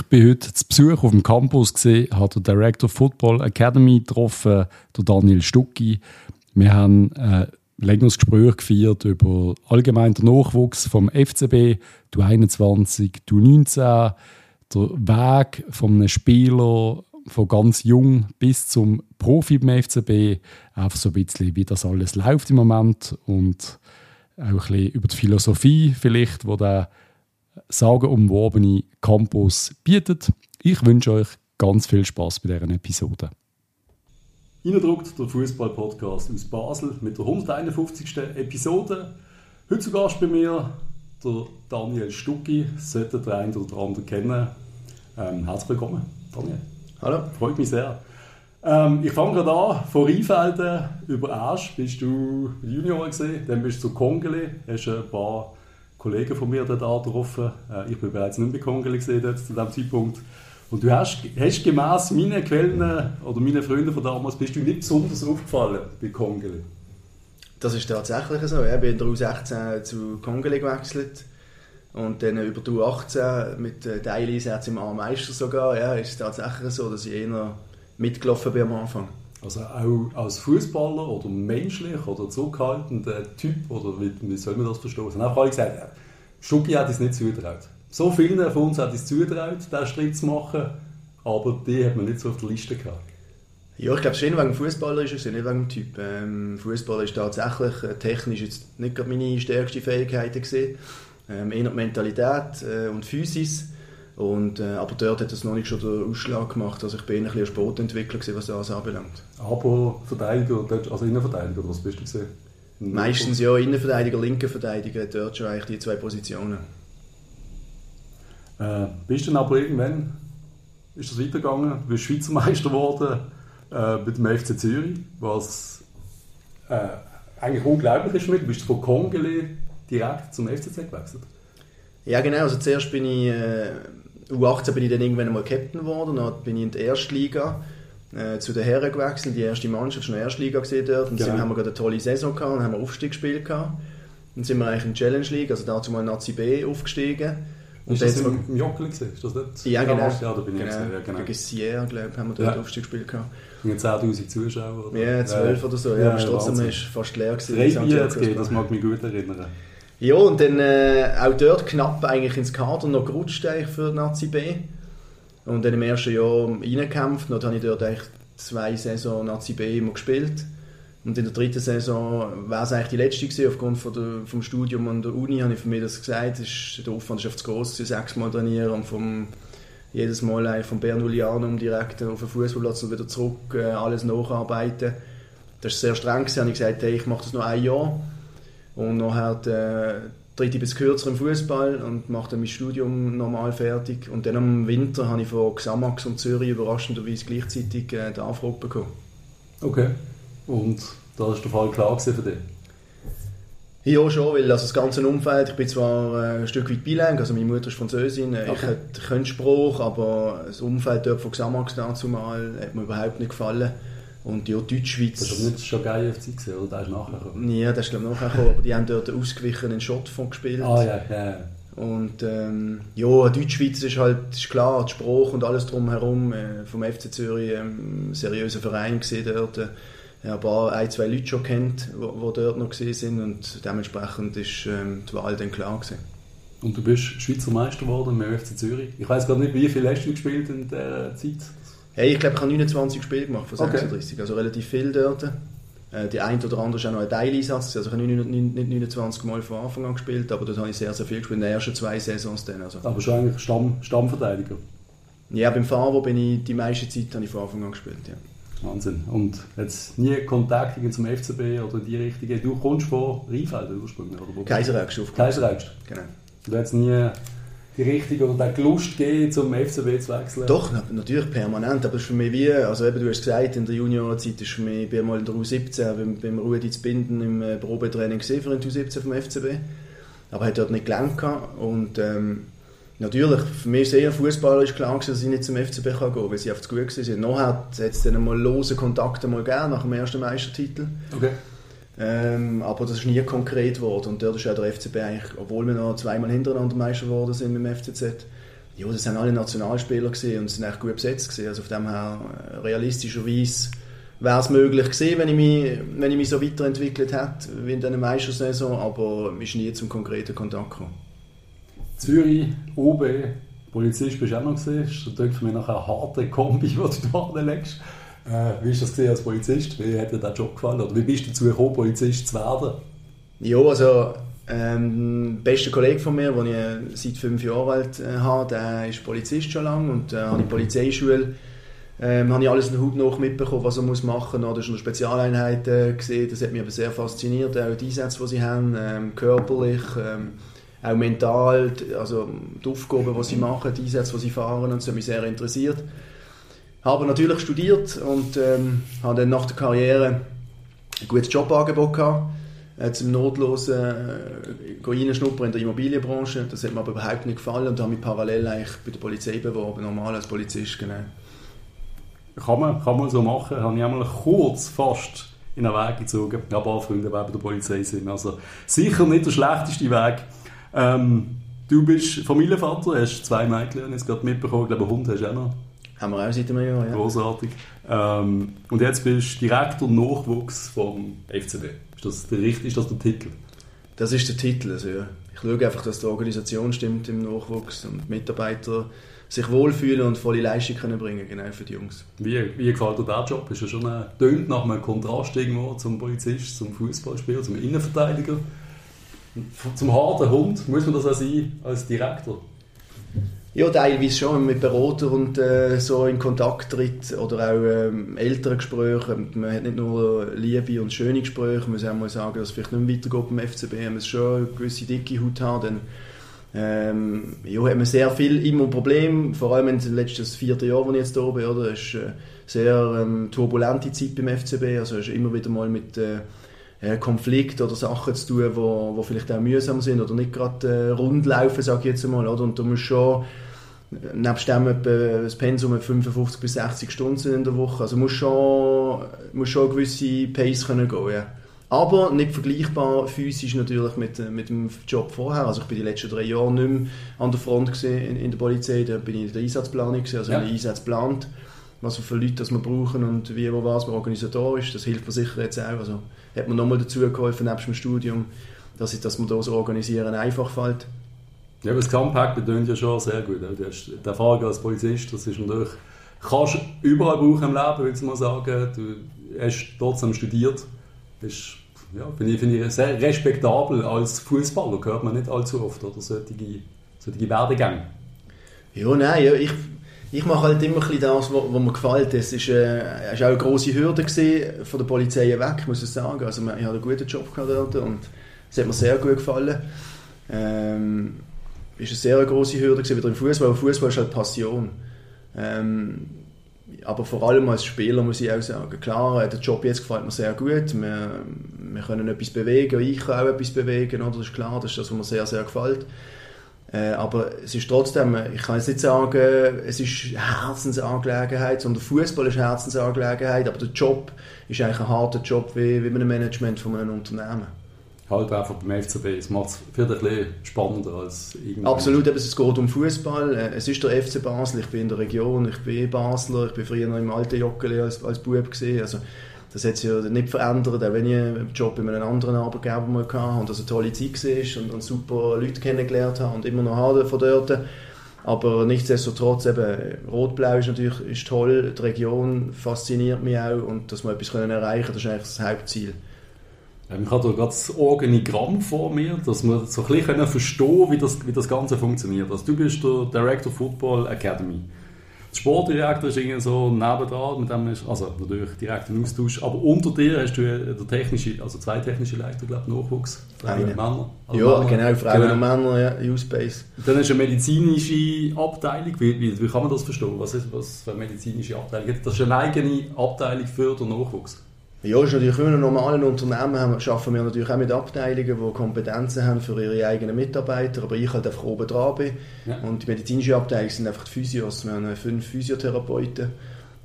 Ich bin heute zu Besuch auf dem Campus gesehen, habe den Director Football Academy getroffen, der Daniel Stucki. Wir haben ein längeres Gespräch geführt über allgemein den Nachwuchs vom FCB, du 21, du 19, der Weg von einem Spieler von ganz jung bis zum Profi beim FCB. Einfach so ein bisschen, wie das alles läuft im Moment und auch ein bisschen über die Philosophie vielleicht, wo der sagenumwobene Campus bietet. Ich wünsche euch ganz viel Spaß bei dieser Episode. Innendruckt der Fußball-Podcast aus Basel mit der 151. Episode. Heute zu Gast bei mir der Daniel Stucki, sollte der eine oder andere kennen. Ähm, herzlich willkommen, Daniel. Hallo. Freut mich sehr. Ähm, ich fange gerade an, von Rheinfelden über Asch bist du Junior gesehen, dann bist du zu Kongeli, hast ein paar Kollegen von mir dort getroffen. Äh, ich bin bereits nicht bei Kongeli gesehen zu diesem Zeitpunkt. Und du hast, hast gemäss meinen Quellen oder meinen Freunden von damals, bist du nicht besonders aufgefallen bei Kongeli. Das ist tatsächlich so. Ich bin in der U16 zu Kongeli gewechselt. Und dann über die U18 mit Deilis jetzt im A-Meister sogar, ja, ist es tatsächlich so, dass ich eher mitgelaufen bin am Anfang. Also auch als Fußballer oder menschlich oder zurückhaltender Typ, oder wie, wie soll man das verstehen? Es haben alle gesagt, Schucki hat es nicht zugetraut. So vielen von uns hat es zugetraut, diesen Schritt zu machen, aber die hat man nicht so auf der Liste gehabt. Ja, ich glaube, es ist wegen dem Fußballer, ist es nicht wegen dem Typ. Ähm, Fußballer ist tatsächlich äh, technisch jetzt nicht gerade meine stärkste Fähigkeit. Ähm, eher die Mentalität äh, und Physis. Und, äh, aber dort hat das noch nicht schon den Ausschlag gemacht. Also ich bin ein bisschen Sportentwickler, gewesen, was das anbelangt. Aber Verteidiger, also Innenverteidiger, was bist du gesehen? Meistens ja, Innenverteidiger, linker Verteidiger, dort schon eigentlich die zwei Positionen. Äh, bist du dann aber irgendwann, ist das weitergegangen, du bist Schweizer Meister geworden äh, mit dem FC Zürich, was äh, eigentlich unglaublich ist mit. Du bist von Kongele direkt zum FCZ gewechselt. Ja genau, also zuerst bin ich, äh, U18 bin ich dann irgendwann mal Captain geworden, dann bin ich in der Erstliga äh, zu den Herren gewechselt, die erste Mannschaft noch Erstliga gesehen dort und genau. dann haben wir gerade eine tolle Saison gehabt und haben wir Aufstieg gespielt gehabt. Dann sind wir eigentlich in Challenge League, also dazu mal Nazi B aufgestiegen. Und ist das im, im Jockeli gesehen? Ist das nicht? Ja, genau. Ja, da bin ich genau. gesehen. Ja, genau. Gegen Sierra, glaube ich, haben wir dort ja. Aufstieg gespielt gehabt. Und 10'000 Zuschauer? Oder? Ja, 12 ja. oder so. Ja, ja aber trotzdem war es fast leer. Gewesen, Drei Bier das mag mich gut erinnern. Ja, und dann äh, auch dort knapp eigentlich ins Kader noch gerutscht eigentlich für Nazi B. Und dann im ersten Jahr reingekämpft. Dann habe ich dort eigentlich zwei Saison Nazi B immer gespielt. Und in der dritten Saison war es eigentlich die letzte gewesen, aufgrund von der, vom Studium an der Uni, habe ich für mich das gesagt, ist, der Aufwand ist auf zu groß, sechsmal trainieren und vom, jedes Mal vom Bernulianum direkt auf den Fußballplatz und wieder zurück äh, alles nacharbeiten. Das war sehr streng, gewesen. habe ich gesagt, hey, ich mache das noch ein Jahr und nachher äh, tritt ich bis kürzer im Fußball und mache dann mein Studium normal fertig. Und dann im Winter habe ich von Xamax und Zürich überraschenderweise gleichzeitig äh, die Anfrage bekommen. Okay. Und da ist der Fall klar für dich? Ja, schon, weil also das ganze Umfeld, ich bin zwar äh, ein Stück weit bilang, also meine Mutter ist Französin, äh, okay. ich könnte Spruch, aber das Umfeld dort von Xamax dazu mal hat mir überhaupt nicht gefallen. Und ja, Deutschschweiz... Das war nicht schon geil FC gesehen, oder? Der ist nachher gekommen? Ja, der ist glaube ich nachher gekommen, aber die haben dort ausgewichenen Shot von gespielt. Ah ja, ja. Und ähm, ja, Deutschschweiz ist halt ist klar, die Sprache und alles drumherum äh, vom FC Zürich ähm, seriöser Verein gesehen dort. Äh, ja, ein paar, ein, zwei Leute schon kennt, die dort noch gesehen sind und dementsprechend ist ähm, die Wahl dann klar gewesen. Und du bist Schweizer Meister geworden mit FC Zürich. Ich weiß gar nicht, wie viel hast du gespielt in der Zeit? Hey, ich glaube, ich habe 29 Spiele gemacht von 36, okay. also relativ viel dort. Äh, die ein oder andere ist auch noch ein Teileinsatz, also ich habe nicht 29 Mal von Anfang an gespielt, aber dort habe ich sehr, sehr viel gespielt, in den ersten zwei Saisons dann. Also. Aber schon eigentlich Stamm, Stammverteidiger? Ja, beim Favo bin ich die meiste Zeit habe ich von Anfang an gespielt, ja. Wahnsinn. Und jetzt nie Kontakt zum FCB oder die Richtung. Du kommst von Rheinfelden ursprünglich, oder. Kaiseraugst. Genau. Du hast nie die richtige oder die Lust gegeben, zum FCB zu wechseln? Doch, natürlich permanent. Aber es ist für mich wie, also eben, du hast gesagt, in der Juniorzeit ist für mich, ich bin mal in der U17 beim, beim Rudi zu Binden im äh, Probetraining gesehen für den U17 vom FCB. Aber hat dort nicht gelernt und ähm, Natürlich, für mich ist eher Fußballer ist klar, dass ich nicht zum FCB gehen kann, weil sie einfach zu gut waren. Nachher hat es dann mal lose Kontakte mal gegeben, nach dem ersten Meistertitel. Okay. Ähm, aber das ist nie konkret geworden. Und dort ist auch der FCB eigentlich, obwohl wir noch zweimal hintereinander Meister geworden sind mit dem FCZ, ja, das sind alle Nationalspieler gesehen und sind echt gut besetzt gewesen. Also von dem her äh, realistischerweise wäre es möglich gewesen, wenn ich mich, wenn ich mich so weiterentwickelt hätte wie in dieser Meistersaison, aber ist nie zum konkreten Kontakt gekommen. Zürich, OB, Polizist bist du auch noch gesehen. Das ist für mich noch eine harte Kombi, die du da anlegst. Äh, wie ist das als Polizist? Wie hat dir der Job gefallen? Oder wie bist du dazu gekommen, Polizist zu werden? Ja, also ähm, der beste Kollege von mir, den ich äh, seit fünf Jahren alt äh, habe, der ist Polizist schon lange und äh, habe die Polizeischule ähm, habe ich alles in der Haut noch mitbekommen, was er muss machen muss. Das ist in der Spezialeinheit äh, gesehen. Das hat mich aber sehr fasziniert, auch die Einsätze, die sie haben, ähm, körperlich, ähm, auch mental, also die Aufgaben, die sie machen, die Einsätze, die sie fahren, und das hat mich sehr interessiert. Habe natürlich studiert und ähm, habe dann nach der Karriere ein gutes Jobangebot gehabt zum notlosen äh, reinschnuppern in der Immobilienbranche. Das hat mir aber überhaupt nicht gefallen und habe mich parallel eigentlich bei der Polizei beworben, normal als Polizist, genau. Kann man, kann man so machen. Habe ich einmal kurz fast in den Weg gezogen. Ich habe paar Freunde, die bei der Polizei sind. Also sicher nicht der schlechteste Weg. Ähm, du bist Familienvater, hast zwei Mädchen, ich jetzt gerade mitbekommen. Ich glaube, einen Hund hast du auch noch. Haben wir auch seit einem Jahr, ja. Großartig. Ähm, und jetzt bist du Direktor Nachwuchs vom FCB. Ist das der, ist das der Titel? Das ist der Titel. Also, ja. Ich schaue einfach, dass die Organisation stimmt im Nachwuchs und die Mitarbeiter sich wohlfühlen und volle Leistung können bringen genau für die Jungs. Wie, wie gefällt dir der Job? Ist ja schon ein, tönt nach einem Kontrast irgendwo zum Polizist, zum Fußballspieler, zum Innenverteidiger, zum harten Hund. Muss man das auch sein als Direktor? Ja, teilweise schon, mit Berater und äh, so in Kontakt tritt oder auch ähm, ältere Gespräche. Man hat nicht nur liebe und schöne Gespräche, man muss auch mal sagen, dass es vielleicht nicht mehr weitergeht beim FCB, man muss schon eine gewisse dicke Haut haben, dann ähm, ja, hat man sehr viel immer Probleme, vor allem in den letzten vierten Jahr, wo ich jetzt hier bin? Es ist eine sehr ähm, turbulente Zeit beim FCB, also ist immer wieder mal mit äh, Konflikt oder Sachen zu tun, wo, wo vielleicht auch mühsam sind oder nicht gerade äh, rund laufen, sage ich jetzt mal, oder? Und da muss schon nebst dem etwa das Pensum 55 bis 60 Stunden in der Woche, also muss schon, muss schon gewisse Pace können gehen, ja. Aber nicht vergleichbar physisch natürlich mit, äh, mit dem Job vorher. Also ich bin die letzten drei Jahre nicht mehr an der Front in, in, der Polizei. Da bin ich in der Einsatzplanung gewesen, also ja. den Einsatz geplant, was für Leute das wir brauchen und wie, wo was wir organisatorisch. Das hilft mir sicher jetzt auch. Also hat mir nochmal dazu geholfen, nebst dem Studium, dass, ich, dass mir das Organisieren einfach fällt. Ja, das Campact bedeutet ja schon sehr gut. Du hast die Erfahrung als Polizist, das ist natürlich, kannst überall brauchen im Leben, würde ich mal sagen. Du hast trotzdem studiert, bist ja, finde ich, find ich sehr respektabel als Fußballer, hört man nicht allzu oft, oder solche, solche Werdegänge. Ja, nein, ja, ich, ich mache halt immer ein das, was, mir gefällt. Es war äh, auch eine grosse Hürde gewesen, von der Polizei weg, muss ich sagen. Also, ich hatte einen guten Job dort und es hat mir sehr gut gefallen. Ähm, es war eine sehr grosse Hürde gewesen, wieder im Fußball. Fußball ist halt Passion. Ähm, aber vor allem als Spieler muss ich auch sagen, klar, der Job jetzt gefällt mir sehr gut. Wir, wir können etwas bewegen, ich kann auch etwas bewegen, oder? das ist klar, das ist das, was mir sehr, sehr gefällt. Äh, aber es ist trotzdem, ich kann jetzt nicht sagen, es ist Herzensangelegenheit, sondern Fußball ist Herzensangelegenheit, aber der Job ist eigentlich ein harter Job wie, wie ein Management von einem Unternehmen halt einfach beim FCB. Es macht es vielleicht ein bisschen spannender als irgendwie. Absolut, eben, es geht um Fußball. Äh, es ist der FC Basel, ich bin in der Region, ich bin Basler, ich bin früher noch im alten Joggeli als, als Bub gesehen. Also, das hat sich ja nicht verändert, auch wenn ich einen Job bei einem anderen Arbeitgeber mal hatte und das eine tolle Zeit war und, und super Leute kennengelernt habe und immer noch habe von dort. Aber nichtsdestotrotz, eben, Rot-Blau ist natürlich ist toll, die Region fasziniert mich auch und dass wir etwas können erreichen können, das ist eigentlich das Hauptziel. Ähm, ich habe hier gerade das Organigramm vor mir, dass wir so ein bisschen verstehen wie das, wie das Ganze funktioniert. Also du bist der Director Football Academy. Der Sportdirektor ist irgendwie so nebendran, mit dem ist, also natürlich direkt ein Austausch, aber unter dir hast du der technische, also zwei technische Leiter, glaube ich, Nachwuchs, Frauen und Männer. Also ja, Männer. genau, Frauen genau. und Männer, ja, U-Space. Dann ist eine medizinische Abteilung, wie, wie, wie, kann man das verstehen? Was ist was für eine medizinische Abteilung? Das ist eine eigene Abteilung für den Nachwuchs. Ja, ist natürlich in einem normalen Unternehmen haben, arbeiten wir natürlich auch mit Abteilungen, die Kompetenzen haben für ihre eigenen Mitarbeiter, aber ich halt einfach oben dran bin. Ja. Und die medizinische Abteilung sind einfach die Physios. Wir haben fünf Physiotherapeuten,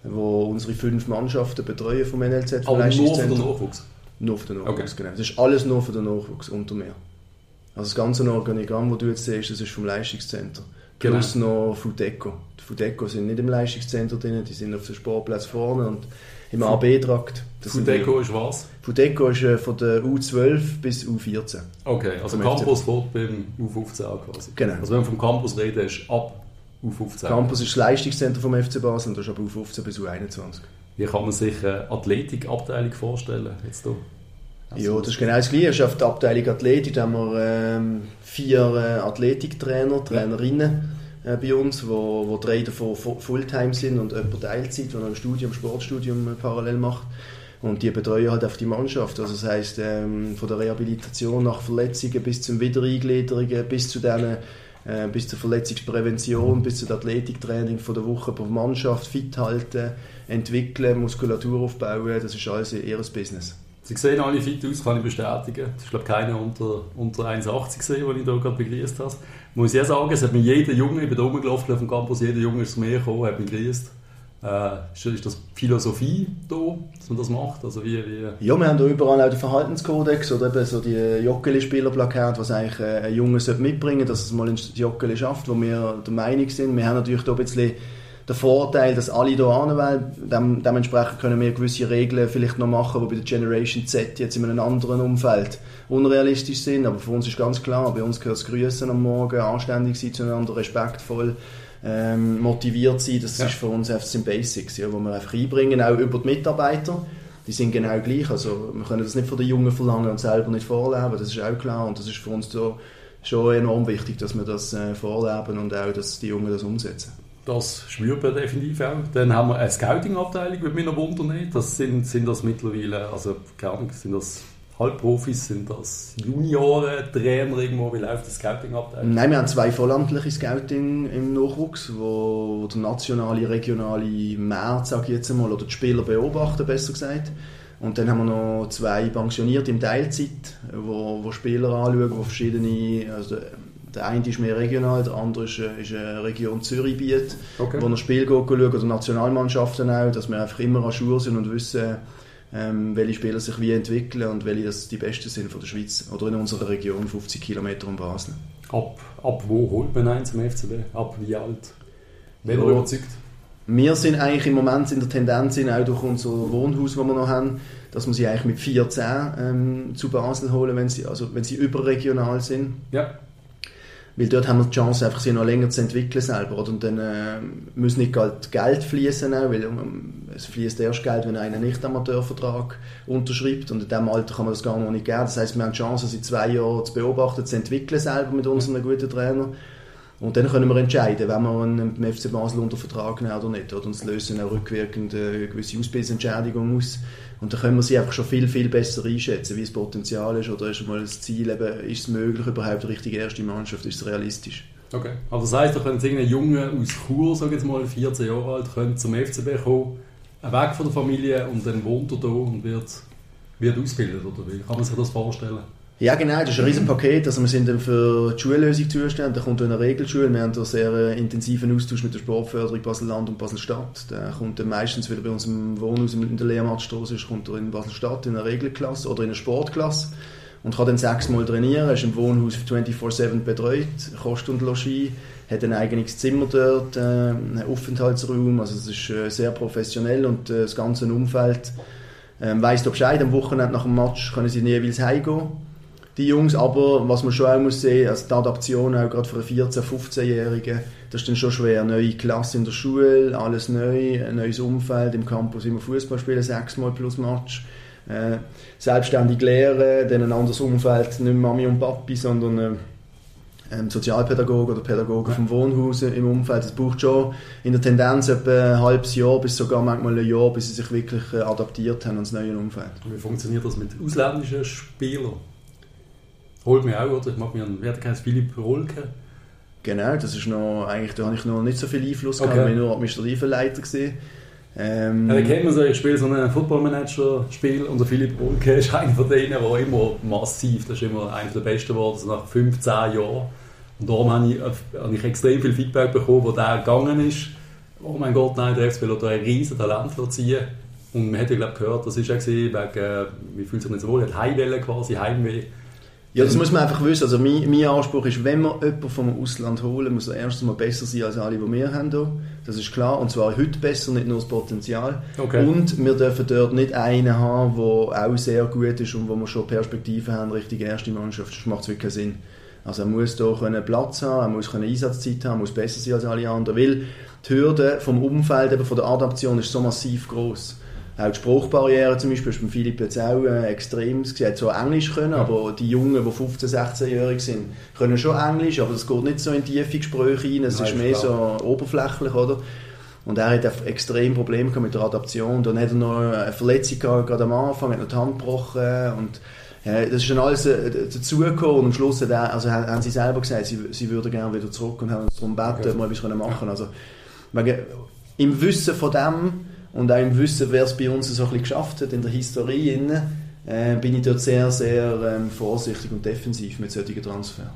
die unsere fünf Mannschaften betreuen vom NLZ. Aber nur für den Nachwuchs? Nur für den Nachwuchs, okay. genau. Das ist alles nur für den Nachwuchs unter mir. Also das ganze Organigramm, das du jetzt siehst, das ist vom Leistungszentrum. Genau. Plus noch Fudeco. Die Fudeco sind nicht im Leistungszentrum drin, die sind auf dem Sportplatz vorne und im AB-Trakt. Fudeco ist was? Fudeco ist äh, von der U12 bis U14. Okay, also Campus fährt beim U15 quasi. Genau. Also wenn wir vom Campus reden, ist ab U15. Campus ist das Leistungszentrum vom FC Basel und das ist ab U15 bis U21. Wie kann man sich eine Athletikabteilung vorstellen? Jetzt hier? Also ja, das ist genau das Gleiche. Es ist auf der Abteilung Athletik, da haben wir ähm, vier äh, Athletiktrainer, Trainerinnen äh, bei uns, wo, wo drei davon Fulltime sind und jemand Teilzeit, der ein Studium, Sportstudium parallel macht. Und die betreuen halt auf die Mannschaft. Also das heisst, ähm, von der Rehabilitation nach Verletzungen bis zum Wiedereingliederungen, bis zu denen äh, bis zur Verletzungsprävention, bis zum Athletiktraining von der Woche pro Mannschaft, fit halten, entwickeln, Muskulatur aufbauen, das ist alles ihr Business. Sie sehen alle fit aus, kann ich bestätigen. Es ist glaube keiner unter, unter 1,80 gesehen, den ich hier gerade begrüßt habe. Muss ich sagen, es hat mir jeder Junge, ich bin da rumgelaufen auf dem Campus, jeder Junge ist zu mir gekommen, hat mich begrüßt. Äh, ist das Philosophie da, dass man das macht? Also wie, wie ja, wir haben da überall auch den Verhaltenskodex oder eben so die Joggeli-Spielerplakate, was eigentlich ein Junge mitbringen sollte, dass es mal ins Joggeli schafft, wo wir der Meinung sind. Wir haben natürlich da ein bisschen den Vorteil, dass alle hier anwählen. Dem, dementsprechend können wir gewisse Regeln vielleicht noch machen, die bei der Generation Z jetzt in einem anderen Umfeld unrealistisch sind. Aber für uns ist ganz klar, bei uns gehört das Grüßen am Morgen, anständig sein zueinander, respektvoll ähm, motiviert sein. Das ja. ist für uns einfach sind Basics, ja, wo wir einfach einbringen, auch über die Mitarbeiter. Die sind genau gleich. Also wir können das nicht von den Jungen verlangen und selber nicht vorleben, das ist auch klar. Und das ist für uns so, schon enorm wichtig, dass wir das äh, vorleben und auch, dass die Jungen das umsetzen. Das spürt man definitiv auch. Dann haben wir eine Scouting-Abteilung, würde mich noch wundern. Das sind, sind das mittlerweile, also keine Ahnung, sind das Halbprofis, sind das Junioren, Trainer irgendwo, wie läuft das Scouting-Abteilung? Nein, wir haben zwei vollamtliche Scouting im Nachwuchs, wo, der nationale, regionale Markt, sage ich jetzt einmal, oder die Spieler beobachten, besser gesagt. Und dann haben wir noch zwei pensioniert im Teilzeit, wo, wo Spieler anschauen, wo verschiedene, also der eine ist mehr regional, der andere ist, äh, ist eine Region Zürich-Biet, okay. wo wir Spiel schauen, oder Nationalmannschaften auch, dass wir einfach immer an Schuhe sind und wissen, ähm, welche Spieler sich wie entwickeln und welche das die Besten sind von der Schweiz oder in unserer Region, 50 Kilometer um Basel. Ab, ab wo holt man einen zum FCB? Ab wie alt? Wer ja. überzeugt? Wir sind eigentlich im Moment in der Tendenz, auch durch unser Wohnhaus, das wir noch haben, dass wir sie eigentlich mit 14 ähm, zu Basel holen, wenn sie, also wenn sie überregional sind. Ja. Weil dort haben wir die Chance, einfach sich noch länger zu entwickeln selber. Oder? Und dann äh, muss nicht Geld fließen, weil um, es fließt erst Geld, wenn einer nicht Amateurvertrag unterschreibt. Und in diesem Alter kann man das gar noch nicht geben. Das heißt, wir haben die Chance, sie zwei Jahre zu beobachten, zu entwickeln selber mit unseren guten Trainer. Und dann können wir entscheiden, wenn wir einen FC Basel unter Vertrag nehmen oder nicht. Oder? Und es lösen auch rückwirkend eine gewisse Ausbildungsentschädigung aus. Und dann können wir sie einfach schon viel, viel besser einschätzen, wie das Potenzial ist oder ist mal das Ziel, eben, ist es möglich, überhaupt die richtige erste Mannschaft, ist es realistisch. Okay, aber das heisst, da könnte irgendein Junge aus Chur, sage jetzt mal 14 Jahre alt, könnte zum FCB kommen, weg von der Familie und dann wohnt er da und wird, wird ausgebildet, oder wie kann man sich das vorstellen? Ja, genau, das ist ein Riesenpaket. Also wir sind dann für die Schullösung zuständig. Da kommt eine Regelschule. Wir haben da sehr äh, intensiven Austausch mit der Sportförderung Basel-Land und Basel-Stadt. Der kommt dann meistens wieder bei uns im Wohnhaus in der Lehrmattstraße, kommt er in Basel-Stadt in eine Regelklasse oder in eine Sportklasse und kann dann sechsmal trainieren. Er ist im Wohnhaus 24-7 betreut, Kost und Logis, hat ein eigenes Zimmer dort, äh, einen Aufenthaltsraum. Also es ist äh, sehr professionell und das ganze Umfeld ähm, weiss da Bescheid. Am Wochenende nach dem Match können sie jeweils heimgehen die Jungs, aber was man schon auch muss sehen, also die Adaption auch gerade für einen 14-, 15-Jährigen, das ist dann schon schwer. Neue Klasse in der Schule, alles neu, ein neues Umfeld, im Campus immer Fußball spielen, sechsmal plus Match. Äh, selbstständig lehren, dann ein anderes Umfeld, nicht Mami und Papi, sondern äh, Sozialpädagoge oder Pädagoge vom Wohnhaus im Umfeld. Das braucht schon in der Tendenz etwa ein halbes Jahr bis sogar manchmal ein Jahr, bis sie sich wirklich äh, adaptiert haben ans neue Umfeld. Wie funktioniert das mit ausländischen Spielern? Holt mich auch, oder? Ich mag mich an, wer heißt Philipp Rolke? Genau, das ist noch, eigentlich, da habe ich noch nicht so viel Einfluss okay. gehabt, ich war nur administrativer Leiter. Gewesen. Ähm, ja, da kennt man so, ich spiele so ein Footballmanager-Spiel und der Philipp Rolke ist einer von denen, der immer massiv, das ist immer einer der Besten geworden, also nach 15 Jahren. Und darum habe ich, habe ich extrem viel Feedback bekommen, wo der gegangen ist. Oh mein Gott, nein, der FCB hat ein riesen Talent ziehen. Und man hat ja, glaube gehört, das war ja wegen, wie fühlt sich das wohl, hat Heimwelle quasi, Heimweh. Ja, das muss man einfach wissen. Also mein, mein Anspruch ist, wenn wir jemanden vom Ausland holen, muss er erstens mal besser sein als alle, die wir haben. Hier. Das ist klar. Und zwar heute besser, nicht nur das Potenzial. Okay. Und wir dürfen dort nicht einen haben, der auch sehr gut ist und wo wir schon Perspektiven haben, Richtung erste Mannschaft. Das macht wirklich keinen Sinn. Also er muss hier können Platz haben, er muss können Einsatzzeit haben, muss besser sein als alle anderen. Weil die Hürde vom Umfeld, eben von der Adaption ist so massiv groß. Auch die Spruchbarriere zum Beispiel ist beim Philipp jetzt auch äh, extrem. Sie hat zwar Englisch können, aber die Jungen, die 15-, 16-jährig sind, können schon Englisch, aber es geht nicht so in tiefe Gespräche rein, es Nein, ist mehr klar. so oberflächlich, oder? Und er hat ein extrem Probleme gehabt mit der Adaption. Dann hat er noch eine Verletzung gehabt, gerade am Anfang, hat noch die Hand gebrochen und ja, das ist dann alles äh, dazugekommen und am Schluss hat er, also haben sie selber gesagt, sie, sie würden gerne wieder zurück und haben uns darum gebeten, ob wir etwas machen können. Also, wegen, im Wissen von dem und auch im Wissen, wer es bei uns so ein bisschen geschafft hat, in der Historie, innen, äh, bin ich dort sehr, sehr ähm, vorsichtig und defensiv mit solchen Transfers.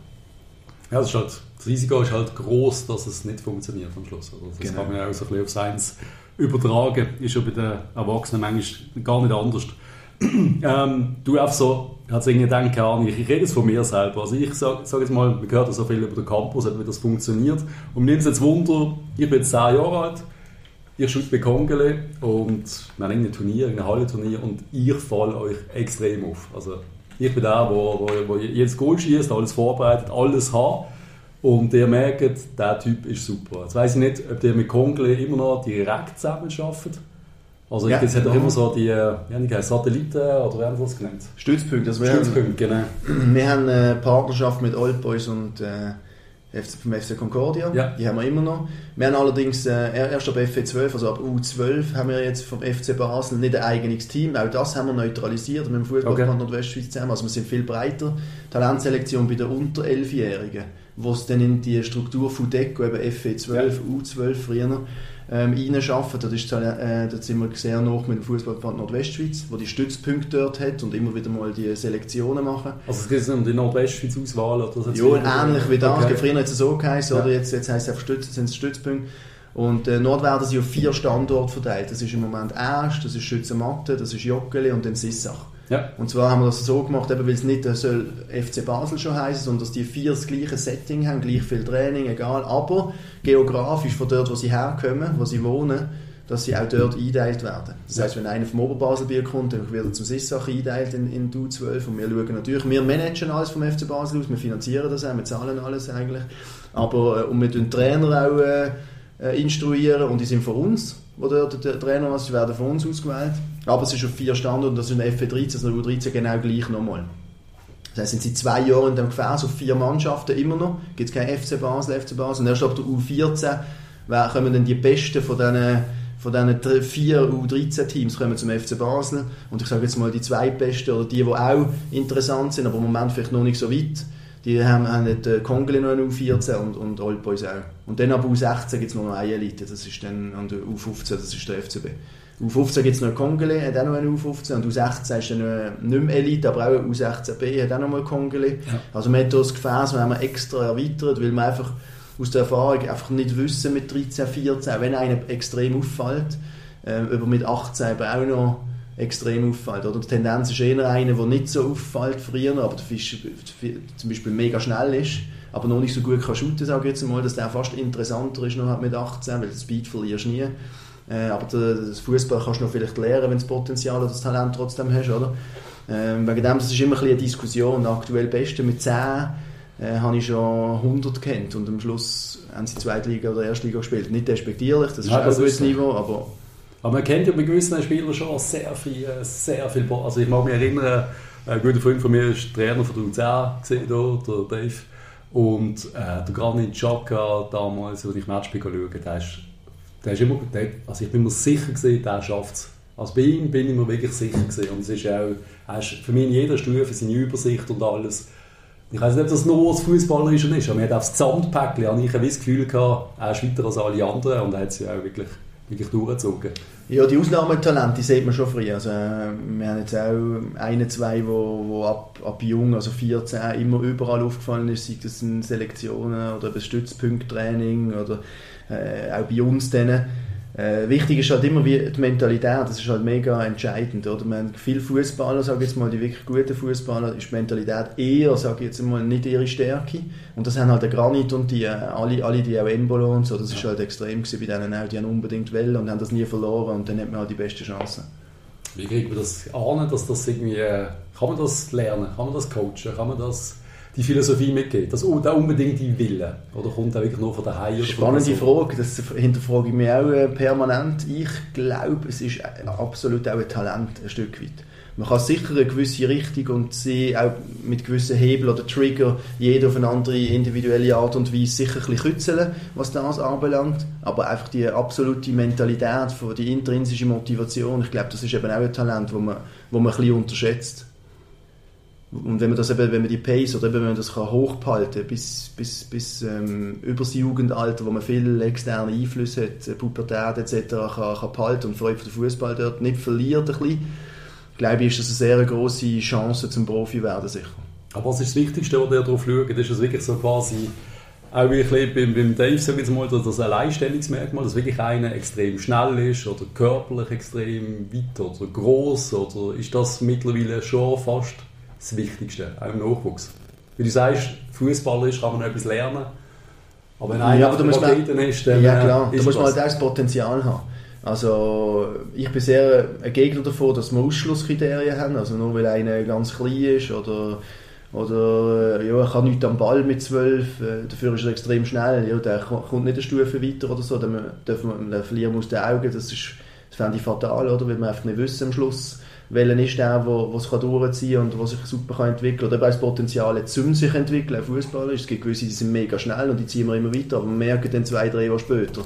Ja, das, ist halt, das Risiko ist halt groß, dass es nicht funktioniert am Schluss. Also das Genau. kann man ja auch so ein bisschen auf Seins übertragen. Ist ja bei den Erwachsenen manchmal gar nicht anders. ähm, du einfach so, hat irgendwie gedacht, keine Ahnung, ich, rede jetzt von mir selber. Also ich sage sag jetzt mal, man hört ja so viel über den Campus, wie das funktioniert. Und mir nimmt es jetzt Wunder, ich bin jetzt 10 Jahre alt, ich schaue bei Kongele und wir haben irgendein Turnier, irgendein Hallenturnier und ich falle euch extrem auf. Also ich bin der, wo, wo, wo jedes Goal schießt, alles vorbereitet, alles hat. Und ihr merkt, der Typ ist super. Jetzt weiss ich nicht, ob ihr mit Kongele immer noch direkt zusammenarbeitet. Also Ja. es hat doch immer so die, äh, wie haben die Satelliten oder wie haben sie das genannt? Stützpunkte. Also wir, haben, genau. wir haben eine Partnerschaft mit Old Boys und äh, vom FC Concordia. Ja. Die haben wir immer noch. Wir haben allerdings äh, erst ab FC12, also ab U12, haben wir jetzt vom FC Basel nicht ein eigenes Team. Auch das haben wir neutralisiert mit dem Fußballverband Okay. Nordwestschweiz zusammen. Also wir sind viel breiter. Talentselektion bei der unter 11-Jährigen, wo es dann in die Struktur FUDECO, eben FE12, Ja. U12 früher, ähm, reinschaffen. Das ist, äh, da sind wir sehr noch mit dem Fußballverband Nordwestschweiz, wo die Stützpunkte dort hat und immer wieder mal die Selektionen machen. Also es geht um die Nordwestschweiz Auswahl oder Ja, ähnlich wie das. Okay. Früher hat es so geheißen, Ja. oder jetzt, jetzt heisst es einfach Stütz, sind es Stützpunkte. Und äh, Nord werden sie auf vier Standorte verteilt. Das ist im Moment Asch, das ist Schützenmatte, das ist Joggeli und dann Sissach. Ja. Und zwar haben wir das so gemacht, eben weil es nicht soll FC Basel schon heißen, sondern dass die vier das gleiche Setting haben, gleich viel Training, egal. Aber geografisch von dort, wo sie herkommen, wo sie wohnen, dass sie auch dort eingeteilt werden. Das heisst, wenn einer vom Oberbaselbier kommt, dann wird er zum Sissach eingeteilt in, in du 12 und wir schauen natürlich, wir managen alles vom FC Basel aus, wir finanzieren das auch, wir zahlen alles eigentlich. Aber, äh, und wir tun Trainer auch äh, äh, instruieren und die sind von uns, wo dort der Trainer ist, sie werden von uns ausgewählt. Aber es ist auf vier Standorten, das ist in der FE13, also in der U13 genau gleich nochmal. Das heisst, sind sie zwei Jahre in dem Gefäß auf vier Mannschaften immer noch, gibt es kein FC Basel, FC Basel. Und erst ab der U14 wer- kommen dann die Besten von diesen von diesen vier U13-Teams kommen zum FC Basel. Und ich sage jetzt mal, die zwei Besten oder die, die auch interessant sind, aber im Moment vielleicht noch nicht so weit, die haben, haben nicht äh, Kongele noch in U14 und, und Old Boys auch. Und dann ab U16 gibt es noch eine Elite, das ist dann an der U15, das ist der FCB. U15 gibt es noch Kongele, hat auch noch eine U15 und U16 ist dann nicht mehr Elite, aber auch eine U16B hat auch noch mal Kongele. Ja. Also man hat das Gefäß, das haben wir extra erweitert, weil wir einfach aus der Erfahrung einfach nicht wissen mit 13, 14, wenn einer extrem auffällt, äh, über mit 18 eben auch noch extrem auffällt. Oder die Tendenz ist eher einer, der nicht so auffällt früher, aber der Fisch zum Beispiel mega schnell ist, aber noch nicht so gut kann shooten, sage ich jetzt mal, dass der fast interessanter ist noch mit 18, weil Speed verlierst du nie. Äh, aber das Fußball kannst du noch vielleicht lernen, wenn du das Potenzial oder das Talent trotzdem hast, oder? Ähm, wegen dem, das ist immer ein eine Diskussion. Aktuell Beste mit 10 äh, habe ich schon 100 kennt und am Schluss haben sie Zweitliga oder Erstliga gespielt. Nicht despektierlich, das ist Ja, auch das ein gutes. Niveau, aber Aber man kennt ja bei gewissen Spielern schon sehr viel, äh, sehr viel. Bo- Also ich mag mich erinnern, ein guter Freund von mir ist Trainer von der U10 gesehen, der Dave. Und äh, der Granit Xhaka damals, als ich Matchspiel schaue, der ist, der ist immer, der, also ich bin mir sicher gewesen, der schafft es. Also bei ihm bin ich mir wirklich sicher gewesen. Und es ist auch, er ist für mich in jeder Stufe seine Übersicht und alles. Ich weiß nicht, ob das nur das Fußballerische ist, aber man hat auch das Gesamtpäckchen, habe ich ein das Gefühl gehabt, er ist weiter als alle anderen und er hat sie auch wirklich, wirklich durchgezogen. Ja, die Ausnahmetalente sieht man schon früh. Also, wir haben jetzt auch eine, zwei, wo, wo ab, ab jung, also 14, immer überall aufgefallen ist, sei das in Selektionen oder bei Stützpunkttraining oder äh, auch bei uns dann. Äh, wichtig ist halt immer wie die Mentalität, das ist halt mega entscheidend. Oder? Wir haben viele Fußballer, sage jetzt mal, die wirklich guten Fußballer, ist die Mentalität eher, sage jetzt mal, nicht ihre Stärke. Und das haben halt der Granit und die, äh, alle, alle die auch Embolo und so, das ist halt extrem gewesen bei denen auch, die haben unbedingt wollen und haben das nie verloren und dann hat man halt die beste Chance. Wie kriegt man das an, dass das irgendwie, äh, kann man das lernen, kann man das coachen, kann man das die Philosophie mitgeben, das, der unbedingte Wille? Oder kommt der wirklich nur von daheim? Spannende Frage, das hinterfrage ich mich auch äh, permanent. Ich glaube, es ist absolut auch ein Talent, ein Stück weit. Man kann sicher eine gewisse Richtung und sie auch mit gewissen Hebel oder Trigger jeder auf eine andere individuelle Art und Weise sicher ein bisschen kützeln, was das anbelangt. Aber einfach die absolute Mentalität, die intrinsische Motivation, ich glaube, das ist eben auch ein Talent, wo man, wo man ein bisschen unterschätzt. Und wenn man das eben, wenn man die Pace oder eben, wenn man das kann hochhalten bis, bis, bis ähm, über das Jugendalter, wo man viele externe Einflüsse hat, Pubertät etc. kann, kann behalten und vor allem den Fußball dort nicht verliert ein bisschen, glaube ich, ist das eine sehr große Chance zum Profi werden sicher. Aber was ist das Wichtigste, was ihr darauf schaut? Ist es wirklich so quasi auch wie beim, beim Dave, sage ich mal, das Alleinstellungsmerkmal, dass wirklich einer extrem schnell ist oder körperlich extrem weit oder groß oder ist das mittlerweile schon fast das Wichtigste, auch im Nachwuchs. Wie du sagst, Fußballer ist, kann man etwas lernen. Aber wenn einer ja, aber muss man, ist, dann Ja klar, da muss man halt auch das Potenzial haben. Also ich bin sehr ein Gegner davon, dass wir Ausschlusskriterien haben. Also nur weil einer ganz klein ist oder, oder ja, er kann nicht am Ball mit 12, äh, dafür ist er extrem schnell. Ja, der kommt nicht eine Stufe weiter oder so, dann, dürfen wir, dann verlieren wir aus den Augen. Das, ist, das fände ich fatal, oder? weil wir einfach nicht wissen am Schluss welcher ist der, der es durchziehen kann und was sich super kann entwickeln kann. Oder das Potenzial zum sich entwickeln, Fußballer. Es gibt gewisse, die sind mega schnell und die ziehen wir immer weiter, aber wir merken dann zwei, drei Jahre später,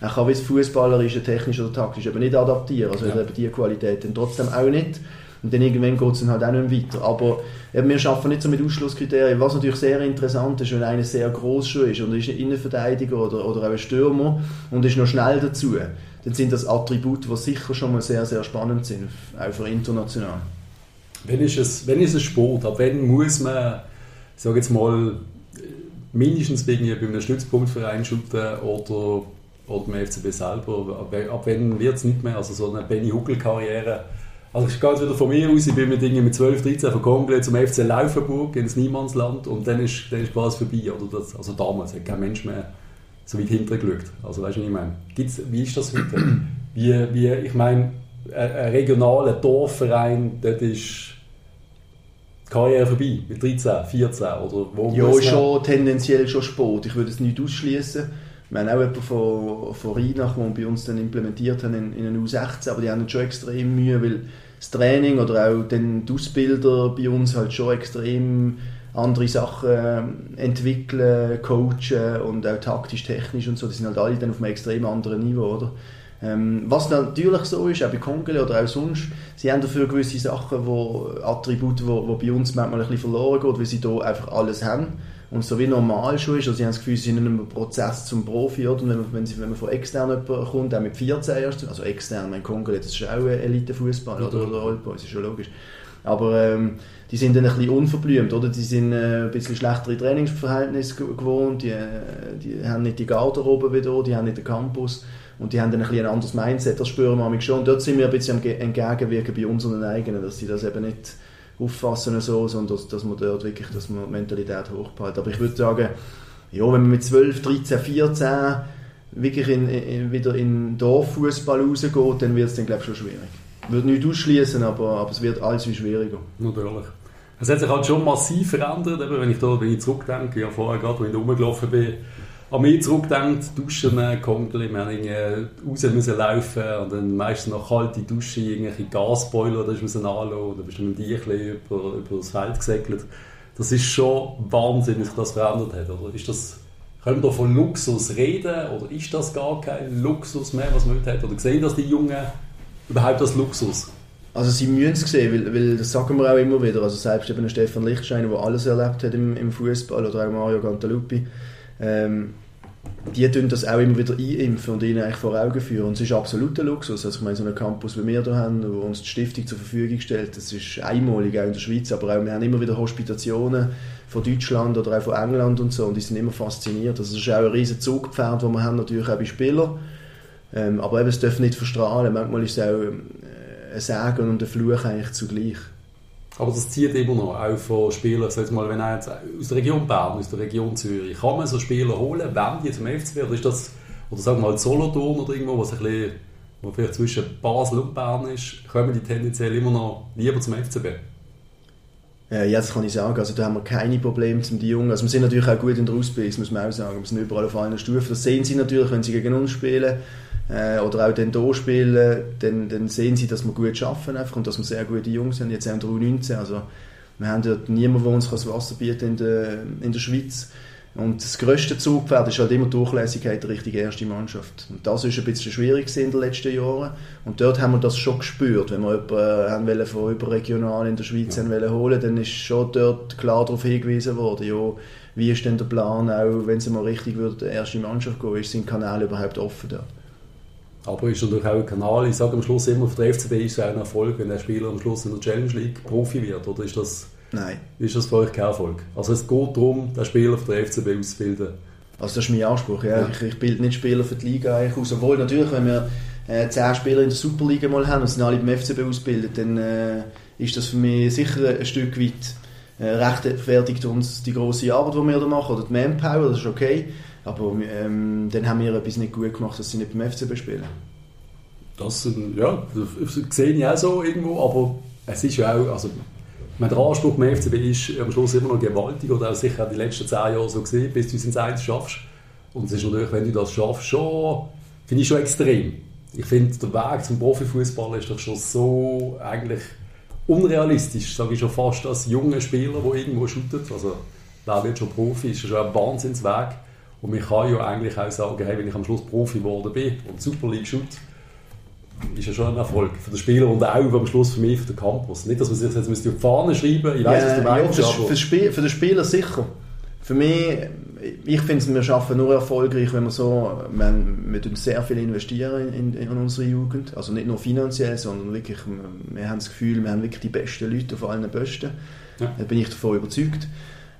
er kann wie Fußballer ist, technisch oder taktisch eben nicht adaptieren. Also ja. eben die Qualität dann trotzdem auch nicht. Und dann irgendwann geht es dann halt auch nicht weiter. Aber eben, wir arbeiten nicht so mit Ausschlusskriterien. Was natürlich sehr interessant ist, wenn einer sehr groß schon ist und ist ein Innenverteidiger oder, oder ein Stürmer und ist noch schnell dazu dann sind das Attribute, die sicher schon mal sehr, sehr spannend sind, auch für international. Wenn ist es, wenn ist es Sport? Ab wann muss man, sage jetzt mal, mindestens wegen bei einem Stützpunktverein shooten oder, oder beim FCB selber? Ab, ab wann wird es nicht mehr? Also so eine Benny Huckel-Karriere. Also ich gehe jetzt wieder von mir aus, ich bin mit, mit 12, 13 von Kongo zum FC Laufenburg ins Niemandsland und dann ist, dann ist quasi vorbei. Oder das, also damals hat kein Mensch mehr so weit hinten geschaut. Also weißt du, was ich meine? Gibt's, wie ist das heute? Wie, wie, ich meine, ein regionaler Dorfverein, dort ist die Karriere vorbei, mit 13, 14 oder wo Ja, schon tendenziell schon Sport. Ich würde es nicht ausschließen. Wir haben auch jemanden von, von Rheinach, den wir bei uns dann implementiert haben in, in einen U16, aber die haben schon extrem Mühe, weil das Training oder auch den die Ausbilder bei uns halt schon extrem andere Sachen ähm, entwickeln, coachen und auch taktisch, technisch und so, die sind halt alle dann auf einem extrem anderen Niveau, oder? Ähm, was natürlich so ist, auch bei Kongele oder auch sonst, sie haben dafür gewisse Sachen, wo, Attribute, wo, wo bei uns manchmal ein bisschen verloren geht, weil sie hier einfach alles haben und so wie normal schon ist, also sie haben das Gefühl, sie sind in einem Prozess zum Profi, oder? Und wenn, wenn, sie, wenn man von extern jemanden kommt, auch mit 14 erst, also extern, mein Kongele, das ist auch Elitefußball, oder, oder Old Boys, ist schon logisch. Aber ähm, die sind dann ein bisschen unverblümt, oder? Die sind äh, ein bisschen schlechtere Trainingsverhältnisse gewohnt, die, äh, die haben nicht die Garderobe wie hier, die haben nicht den Campus und die haben dann ein bisschen ein anderes Mindset, das spüren wir schon. Und dort sind wir ein bisschen am entgegenwirken bei unseren eigenen, dass sie das eben nicht auffassen so, sondern dass, dass man dort wirklich dass man die Mentalität hochbehalten. Aber ich würde sagen, ja, wenn man mit 12, 13, 14 wirklich in, in, wieder in Dorffußball rausgeht, dann wird es dann glaube ich schon schwierig würde nicht ausschließen, aber, aber es wird alles wie schwieriger. Natürlich. Es hat sich halt schon massiv verändert, wenn ich da wenn ich zurückdenke, ja vorher gerade, als ich rumgelaufen bin, an mich zurückdenkt, Duschen, Kongli, wir mussten raus müssen laufen und dann meistens noch kalte Dusche, irgendwelche Gasboiler, da müssen anlassen, da bist du mit dem über, über das Feld gesegelt. Das ist schon Wahnsinn, wie sich das verändert hat, oder? Ist das, können wir von Luxus reden oder ist das gar kein Luxus mehr, was man heute hat? Oder sehen das die Jungen überhaupt als Luxus? Also sie müssen es sehen, weil, weil das sagen wir auch immer wieder. Also selbst eben Stefan Lichtsteiner, der alles erlebt hat im, im Fußball, oder auch Mario Gantalupi, ähm, die tun das auch immer wieder einimpfen und ihnen eigentlich vor Augen führen. Und es ist absoluter Luxus. Also ich meine, so einen Campus, wie wir hier haben, wo uns die Stiftung zur Verfügung stellt, das ist einmalig, auch in der Schweiz, aber auch, wir haben immer wieder Hospitationen von Deutschland oder auch von England und so und die sind immer fasziniert. Also das ist auch ein riesen Zugpferd, das wir haben, natürlich auch bei Spielern Ähm, aber eben, es darf nicht verstrahlen. Manchmal ist es auch äh, ein Segen und ein Fluch eigentlich zugleich. Aber das zieht immer noch, auch von Spielern, sag mal, wenn jetzt aus der Region Bern, aus der Region Zürich, kann man so Spieler holen, wenn die zum FCB, oder ist das, oder sagen wir mal Solothurn oder irgendwo, was ein bisschen, wo vielleicht zwischen Basel und Bern ist, kommen die tendenziell immer noch lieber zum FCB? Ja, das kann ich sagen. Also da haben wir keine Probleme mit den Jungen. Also wir sind natürlich auch gut in der Ausbildung, muss man auch sagen. Wir sind überall auf allen Stufen. Das sehen sie natürlich, wenn sie gegen uns spielen äh, oder auch dann hier spielen, dann, dann sehen sie, dass wir gut arbeiten einfach und dass wir sehr gute Jungs sind. Jetzt haben wir 19 also wir haben dort niemanden, der uns das Wasser bieten in der, in der Schweiz. Und das grösste Zugpferd ist halt immer die Durchlässigkeit der richtigen ersten Mannschaft. Und das ist ein bisschen schwierig in den letzten Jahren. Und dort haben wir das schon gespürt. Wenn wir jemanden äh, von überregional in der Schweiz ja. haben holen dann ist schon dort klar darauf hingewiesen worden, ja, wie ist denn der Plan, auch wenn es mal richtig wird, die erste Mannschaft gehen, ist sind Kanal überhaupt offen dort? Aber ist natürlich auch ein Kanal, ich sage am Schluss immer, für den FCB ist es ein Erfolg, wenn der Spieler am Schluss in der Challenge League Profi wird, oder ist das, Nein. Ist das für euch kein Erfolg? Also es geht darum, den Spieler für den FCB auszubilden? Also das ist mein Anspruch, ja. ja. Ich, ich bilde nicht Spieler für die Liga eigentlich aus, obwohl natürlich, wenn wir äh, zehn Spieler in der Superliga mal haben und sind alle beim FCB ausgebildet, dann äh, ist das für mich sicher ein Stück weit äh, rechtfertigt uns die grosse Arbeit, die wir da machen, oder die Manpower, das ist okay. Aber ähm, dann haben wir etwas nicht gut gemacht, dass sie nicht beim FCB spielen. Das, ja, das sehe ich auch so irgendwo, aber es ist ja auch, also meine, der Anspruch beim FCB ist am Schluss immer noch gewaltig, oder auch sicher die letzten zehn Jahre so gesehen, bis du es ins Eins schaffst. Und es ist natürlich, wenn du das schaffst, schon, finde ich schon extrem. Ich finde, der Weg zum Profifußball ist doch schon so eigentlich unrealistisch, sage ich schon fast, als junger Spieler, der irgendwo shootet. Also, der wird schon Profi, ist schon ein Wahnsinnsweg. Und man kann ja eigentlich auch sagen, hey, wenn ich am Schluss Profi geworden bin und Super League shoot, ist ja schon ein Erfolg für den Spieler und auch am Schluss für mich, für den Campus. Nicht, dass man sich jetzt auf die Fahne schreiben ich weiß, ja, was du meinst. Ja, für, für, Spiel, für den Spieler sicher. Für mich, ich finde, wir schaffen nur erfolgreich, wenn wir so, wir, wir tun sehr viel investieren in, in, in unsere Jugend. Also nicht nur finanziell, sondern wirklich, wir haben das Gefühl, wir haben wirklich die besten Leute auf allen Posten. Ja. Da bin ich davon überzeugt.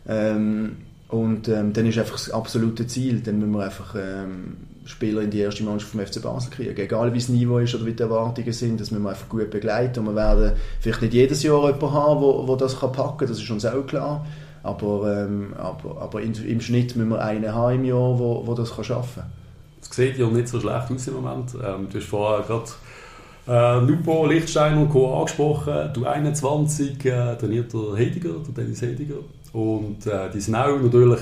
Ähm, und ähm, dann ist einfach das absolute Ziel, dann müssen wir einfach ähm, Spieler in die erste Mannschaft vom FC Basel kriegen. Egal wie das Niveau ist oder wie die Erwartungen sind, das müssen wir einfach gut begleiten. Und wir werden vielleicht nicht jedes Jahr jemanden haben, wo, wo das kann packen kann, das ist uns auch klar. Aber, ähm, aber, aber in, im Schnitt müssen wir einen haben im Jahr, wo, wo das kann schaffen kann. Es sieht ja nicht so schlecht aus im Moment. Ähm, du hast vorher gerade äh, Lupo, Lichtstein und Co. angesprochen. Du 21, äh, trainiert der Hediger, der Dennis Hediger. Und äh, die sind auch natürlich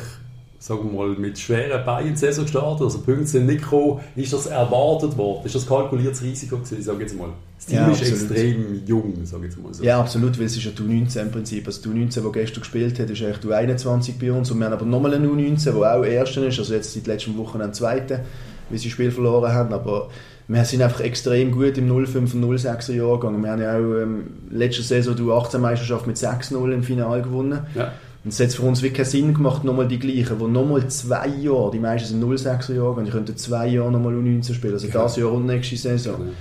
sagen wir mal, mit schweren Beinen Saison gestartet, also Punkte sind nicht gekommen. Ist das erwartet worden? Ist das kalkuliertes Risiko gewesen, sage jetzt mal? Das Team ja, ist extrem jung, sage jetzt mal so. Ja, absolut, weil es ist ein U19 im Prinzip. Also die U19, die gestern gespielt hat, ist eigentlich die U21 bei uns und wir haben aber nochmal eine U19, die auch Erste ist, also jetzt seit letzten Wochen ein Zweite, weil sie das Spiel verloren haben, aber wir sind einfach extrem gut im 05 und 06er Jahrgang. Wir haben ja auch ähm, letzte Saison die 18 Meisterschaft mit 6-0 im Finale gewonnen. Ja. Und es hat für uns wirklich keinen Sinn gemacht, nochmal die gleichen, wo nochmal zwei Jahre, die meisten sind 06er Jahre, und die könnten zwei Jahre nochmal U19 spielen, also ja. das Jahr und nächste Saison. Ja.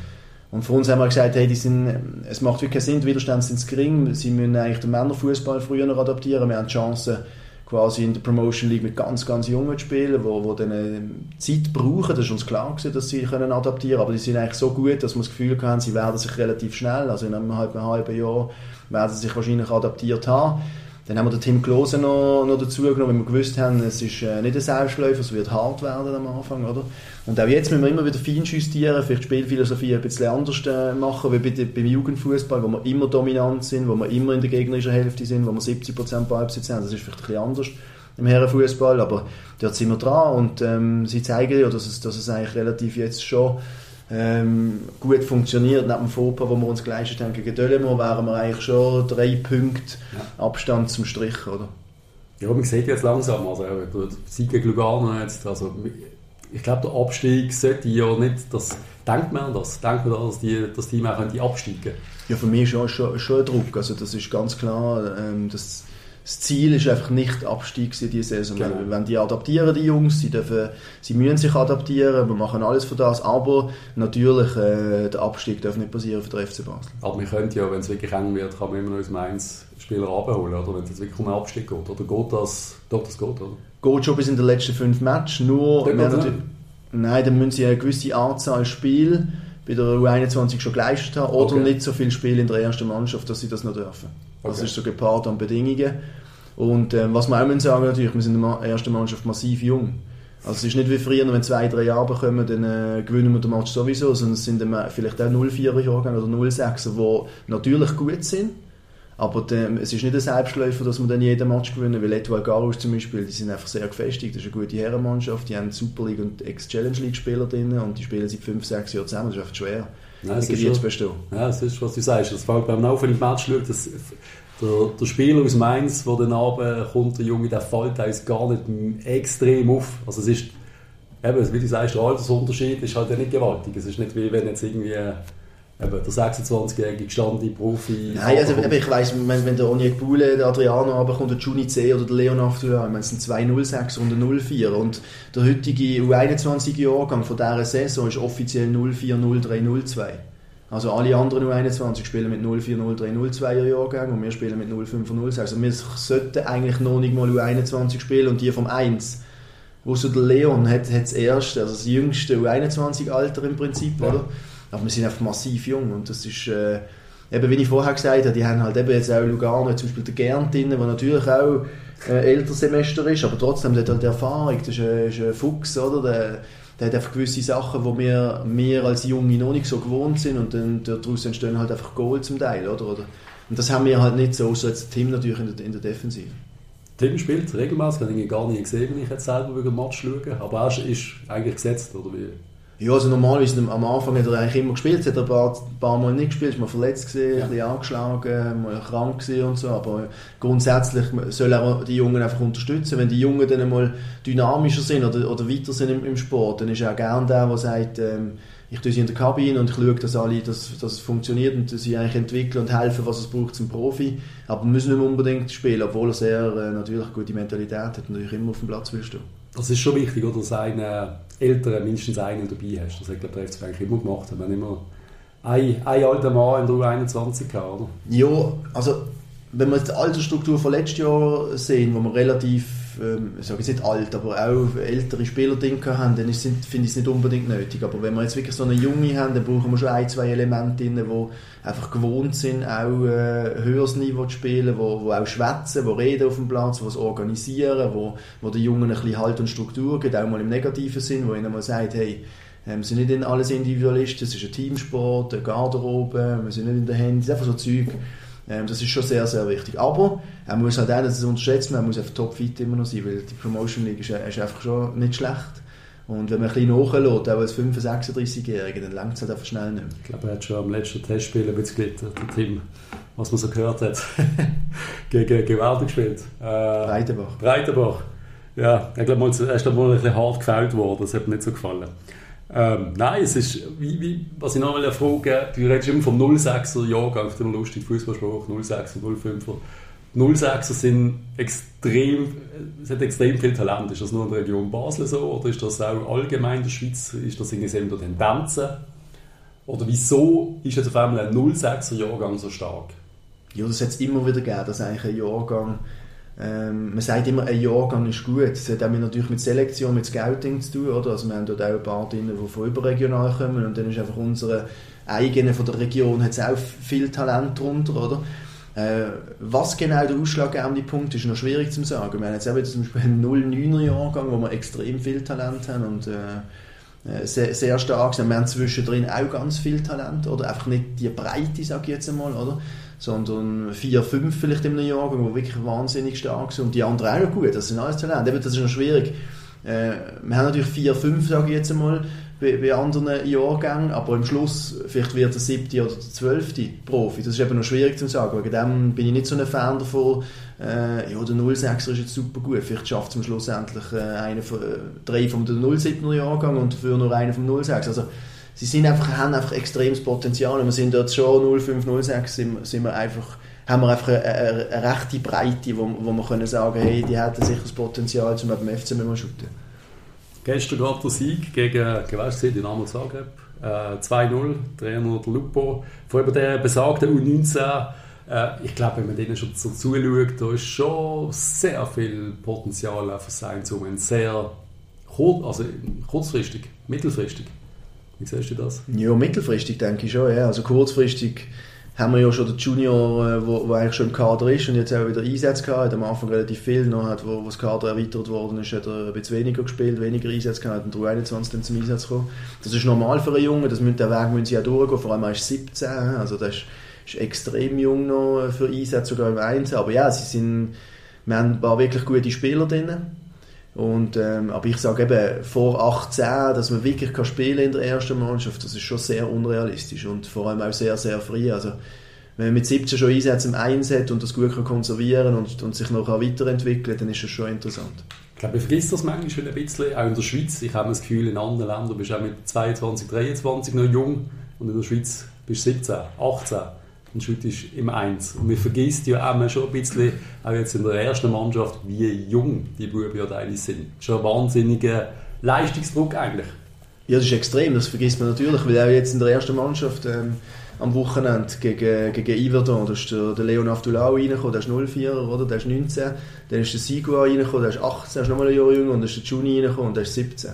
Und für uns haben wir gesagt, hey, die sind, es macht wirklich keinen Sinn, die Widerstände sind zu gering, sie müssen eigentlich den Männerfußball früher noch adaptieren, wir haben die Chance, quasi in der Promotion League mit ganz, ganz Jungen zu spielen, wo, wo dann äh, Zeit brauchen, das ist uns klar gewesen, dass sie können adaptieren aber die sind eigentlich so gut, dass wir das Gefühl haben, sie werden sich relativ schnell, also in einem halben, halben Jahr werden sie sich wahrscheinlich adaptiert haben. Dann haben wir den Tim Klose noch, noch dazu genommen, weil wir gewusst haben, es ist äh, nicht ein Selbstläufer, es wird hart werden am Anfang, oder? Und auch jetzt müssen wir immer wieder fein justieren, vielleicht Spielphilosophie ein bisschen anders äh, machen, wie bei, beim Jugendfußball, wo wir immer dominant sind, wo wir immer in der gegnerischen Hälfte sind, wo wir 70% Ballbesitz haben. Das ist vielleicht ein bisschen anders im Herrenfußball, aber dort sind wir dran und ähm, sie zeigen ja, dass es, dass es eigentlich relativ jetzt schon ähm, gut funktioniert. Neben dem Fauxpas, wo wir uns geleistet haben gegen Dölemo, wären wir eigentlich schon drei Punkte ja. Abstand zum Strich, oder? Ja, man sieht jetzt langsam, also der Sieg gegen Lugano jetzt, also ich glaube, der Abstieg sollte ja nicht, das, denkt man an das, denkt man, dass die, das Team auch absteigen könnte? Ja, für mich schon, schon, schon ein Druck, also das ist ganz klar, ähm, das das Ziel ist einfach nicht Abstieg in dieser Saison. Genau. Wenn die adaptieren, die Jungs, sie, dürfen, sie müssen sich adaptieren, wir machen alles für das, aber natürlich, äh, der Abstieg darf nicht passieren für den FC Basel. Aber wir können ja, wenn es wirklich eng wird, kann man immer noch aus Mainz Spieler abholen, oder wenn es jetzt wirklich um einen Abstieg geht, oder geht das, doch, das geht, oder? Geht schon bis in den letzten fünf Matches, nur... Nein, dann müssen sie eine gewisse Anzahl Spiele bei der U21 schon geleistet haben oder Okay. nicht so viele Spiele in der ersten Mannschaft, dass sie das noch dürfen. Das Okay. ist so gepaart an Bedingungen. Und ähm, was wir auch müssen sagen natürlich, wir sind in der ersten Mannschaft massiv jung. Also es ist nicht wie früher, wenn zwei, drei Jahre kommen, dann äh, gewinnen wir den Match sowieso, sondern es sind dann vielleicht auch 04er Jahrgänge oder 06er, die natürlich gut sind, aber dann, es ist nicht ein Selbstläufer, dass wir dann jeden Match gewinnen, weil Etoile Garus zum Beispiel, die sind einfach sehr gefestigt, das ist eine gute Herrenmannschaft, die haben Super League und Ex-Challenge League Spieler drin und die spielen seit 5, 6 Jahren zusammen, das ist einfach schwer. Nein, es ist bestehen. Ja, das ist, was du sagst. Das fällt beim Laufen im Match schaut, dass der, der Spieler aus Mainz, der dann runter kommt, der Junge, der fällt uns gar nicht extrem auf. Also es ist, eben, wie du sagst, der Altersunterschied ist halt ja nicht gewaltig. Es ist nicht wie wenn jetzt irgendwie eben, der 26-jährige gestandene Profi... Nein, also eben, ich weiss, wenn, der Oniek Bule, der Adriano runterkommt, der Juni C oder der Leonard Aftulan, ich meine, es sind zwei 06 und ein 04 und der heutige U21-Jahrgang von dieser Saison ist offiziell 04, 03, 02. Also alle anderen U21 spielen mit 04, 03, 02er Jahrgang und wir spielen mit 05 und 06. Also wir sollten eigentlich noch nicht mal U21 spielen und die vom 1 wo so der Leon hat, hat das erste, also das jüngste U21-Alter im Prinzip, Ja. oder? Aber wir sind einfach massiv jung und das ist, äh, eben wie ich vorher gesagt habe, die haben halt eben jetzt auch Lugano, zum Beispiel der Gernt drin, der natürlich auch äh, älter Semester ist, aber trotzdem, der hat halt Erfahrung, das ist ein, ist ein Fuchs, oder? Der, der hat einfach gewisse Sachen, die wir, wir als Junge noch nicht so gewohnt sind und dann daraus entstehen halt einfach Goal zum Teil, oder? oder? Und das haben wir halt nicht so, so jetzt Tim natürlich in der, in der Defensive. Tim spielt regelmäßig, habe ich gar nicht gesehen, wenn ich jetzt selber über den Match schaue. Aber er ist eigentlich gesetzt, oder wie? Ja, also normalerweise am Anfang hat er eigentlich immer gespielt, hat er ein paar, ein paar Mal nicht gespielt, ist mal verletzt gewesen, Ja. ein bisschen angeschlagen, mal krank gewesen und so, aber grundsätzlich soll er die Jungen einfach unterstützen. Wenn die Jungen dann mal dynamischer sind oder, oder weiter sind im, im Sport, dann ist er auch gern der, der sagt, ähm, ich tue sie in der Kabine und ich schaue, dass, alle, dass, dass es funktioniert und dass sie eigentlich entwickeln und helfen, was es braucht zum Profi. Aber müssen nicht unbedingt spielen, obwohl er sehr äh, natürlich gute Mentalität hat und natürlich immer auf dem Platz will stehen. Das ist schon wichtig, oder? Dass einen Älteren mindestens einen dabei hast. Das hat glaub, der FC eigentlich immer gemacht. Wir haben immer einen, einen alten Mann in der U21 gehabt, oder? Ja, also wenn wir jetzt die Altersstruktur von letztes Jahr sehen, wo wir relativ, ähm, ich sage jetzt nicht alt, aber auch ältere Spieler drin haben, dann finde ich es nicht unbedingt nötig. Aber wenn wir jetzt wirklich so eine Junge haben, dann brauchen wir schon ein, zwei Elemente drin, die einfach gewohnt sind, auch äh, höheres Niveau zu spielen, wo, wo auch schwätzen, wo reden auf dem Platz, wo es organisieren, wo, wo den Jungen ein bisschen Halt und Struktur gibt, auch mal im negativen Sinn, wo ihnen mal sagt, hey, ähm, wir sind nicht alles Individualisten, es ist ein Teamsport, eine Garderobe, wir sind nicht in den Händen, es ist einfach so Zeug. Ähm, das ist schon sehr, sehr wichtig. Aber er muss halt auch, das unterschätzt man, er muss einfach topfit immer noch sein, weil die Promotion League ist, ist einfach schon nicht schlecht. Und wenn man ein bisschen nachlässt, auch als 35-, 36-Jähriger, dann langt es halt einfach schnell nicht mehr. Ich glaube, er hat schon am letzten Testspiel ein bisschen gelitten, der Tim, was man so gehört hat. Gegen Gewaltig gespielt. Äh, Breitenbach. Breitenbach. Ja, ich glaube, er ist dann mal ein bisschen hart gefällt worden, das hat mir nicht so gefallen. Ähm, nein, es ist, wie, wie, was ich noch mal frage, du redest immer vom 06er Jahrgang, ich finde immer lustig, Fußballspruch, 06er, 05er. 06er sind extrem, es hat extrem viel Talent. Ist das nur in der Region Basel so oder ist das auch allgemein in der Schweiz? Ist das irgendwie so Tendenzen? Oder wieso ist jetzt auf einmal ein 06er Jahrgang so stark? Ja, das hat es immer wieder gegeben, dass eigentlich ein Jahrgang, ähm, man sagt immer, ein Jahrgang ist gut. Das hat auch natürlich mit Selektion, mit Scouting zu tun, oder? Also wir haben dort auch ein paar drin, die von überregional kommen und dann ist einfach unsere eigene von der Region hat auch viel Talent drunter, oder? Äh, was genau der ausschlaggebende Punkt ist, ist noch schwierig zu sagen. Wir haben jetzt eben zum Beispiel einen 09er Jahrgang, wo wir extrem viel Talent haben und äh, äh, sehr, sehr stark sind. Wir haben zwischendrin auch ganz viel Talent, oder? Einfach nicht die Breite, sage ich jetzt einmal, oder? Sondern vier, fünf vielleicht in einem Jahrgang, die wirklich wahnsinnig stark sind. Und die anderen auch noch gut, das sind alles Talente. Eben, das ist noch schwierig. Äh, wir haben natürlich vier, fünf, sage ich jetzt einmal, bei, bei anderen Jahrgängen, aber am Schluss vielleicht wird der siebte oder der zwölfte Profi. Das ist eben noch schwierig zu sagen. Wegen dem bin ich nicht so ein Fan davon, äh, ja, der 06er ist jetzt super gut. Vielleicht schafft es am Schluss endlich äh, einer von, äh, drei vom 07er Jahrgang und dafür nur einer vom 06. Also, sie sind einfach, haben einfach extremes Potenzial wir sind dort schon 05, 06 sind, sind wir einfach haben wir einfach eine, eine, eine rechte Breite, wo, wo wir können sagen, hey, die hätten sicher das Potenzial, um beim FC mal shooten. Gestern gerade der Sieg gegen, war es, Dynamo Zagreb. Äh, 2-0, Trainer der Lupo. Vor allem der besagten U19, äh, ich glaube, wenn man denen schon so zuschaut, da ist schon sehr viel Potenzial auf sein zu Ein sehr also kurzfristig, mittelfristig? Wie siehst du das? Ja, mittelfristig denke ich schon. Ja. Also kurzfristig haben wir ja schon den Junior, der äh, eigentlich schon im Kader ist und jetzt auch wieder Einsätze gehabt hat. Am Anfang relativ viel, noch hat, wo, wo das Kader erweitert worden ist, hat er ein bisschen weniger gespielt, weniger Einsätze gehabt, hat 21 dann zum Einsatz gekommen. Das ist normal für einen Jungen, das müssen, den Weg müssen sie auch durchgehen, vor allem er ist 17, also das ist, ist extrem jung noch für Einsätze, sogar im Einzel. Aber ja, sie sind, wir haben ein paar wirklich gute Spieler drin. Und, ähm, aber ich sage eben, vor 18, dass man wirklich kann spielen in der ersten Mannschaft, das ist schon sehr unrealistisch und vor allem auch sehr, sehr früh. Also, wenn man mit 17 schon Einsätze im Eins hat und das gut kann konservieren und, und sich noch weiterentwickeln dann ist das schon interessant. Ich glaube, ich vergesse das manchmal ein bisschen, auch in der Schweiz. Ich habe das Gefühl, in anderen Ländern bist du auch mit 22, 23 noch jung und in der Schweiz bist du 17, 18 und shootest im Eins. Und man vergisst ja auch schon ein bisschen, auch jetzt in der ersten Mannschaft, wie jung die Buben ja eigentlich sind. Schon ein wahnsinniger Leistungsdruck eigentlich. Ja, das ist extrem, das vergisst man natürlich, weil auch jetzt in der ersten Mannschaft ähm, am Wochenende gegen, gegen Iverdon, da ist der, der Leon Aftulau reingekommen, der ist 04er, oder? der ist 19, dann ist der Sigua reingekommen, der ist 18, der ist nochmal ein Jahr jünger, und dann ist der Juni reingekommen, und der ist 17.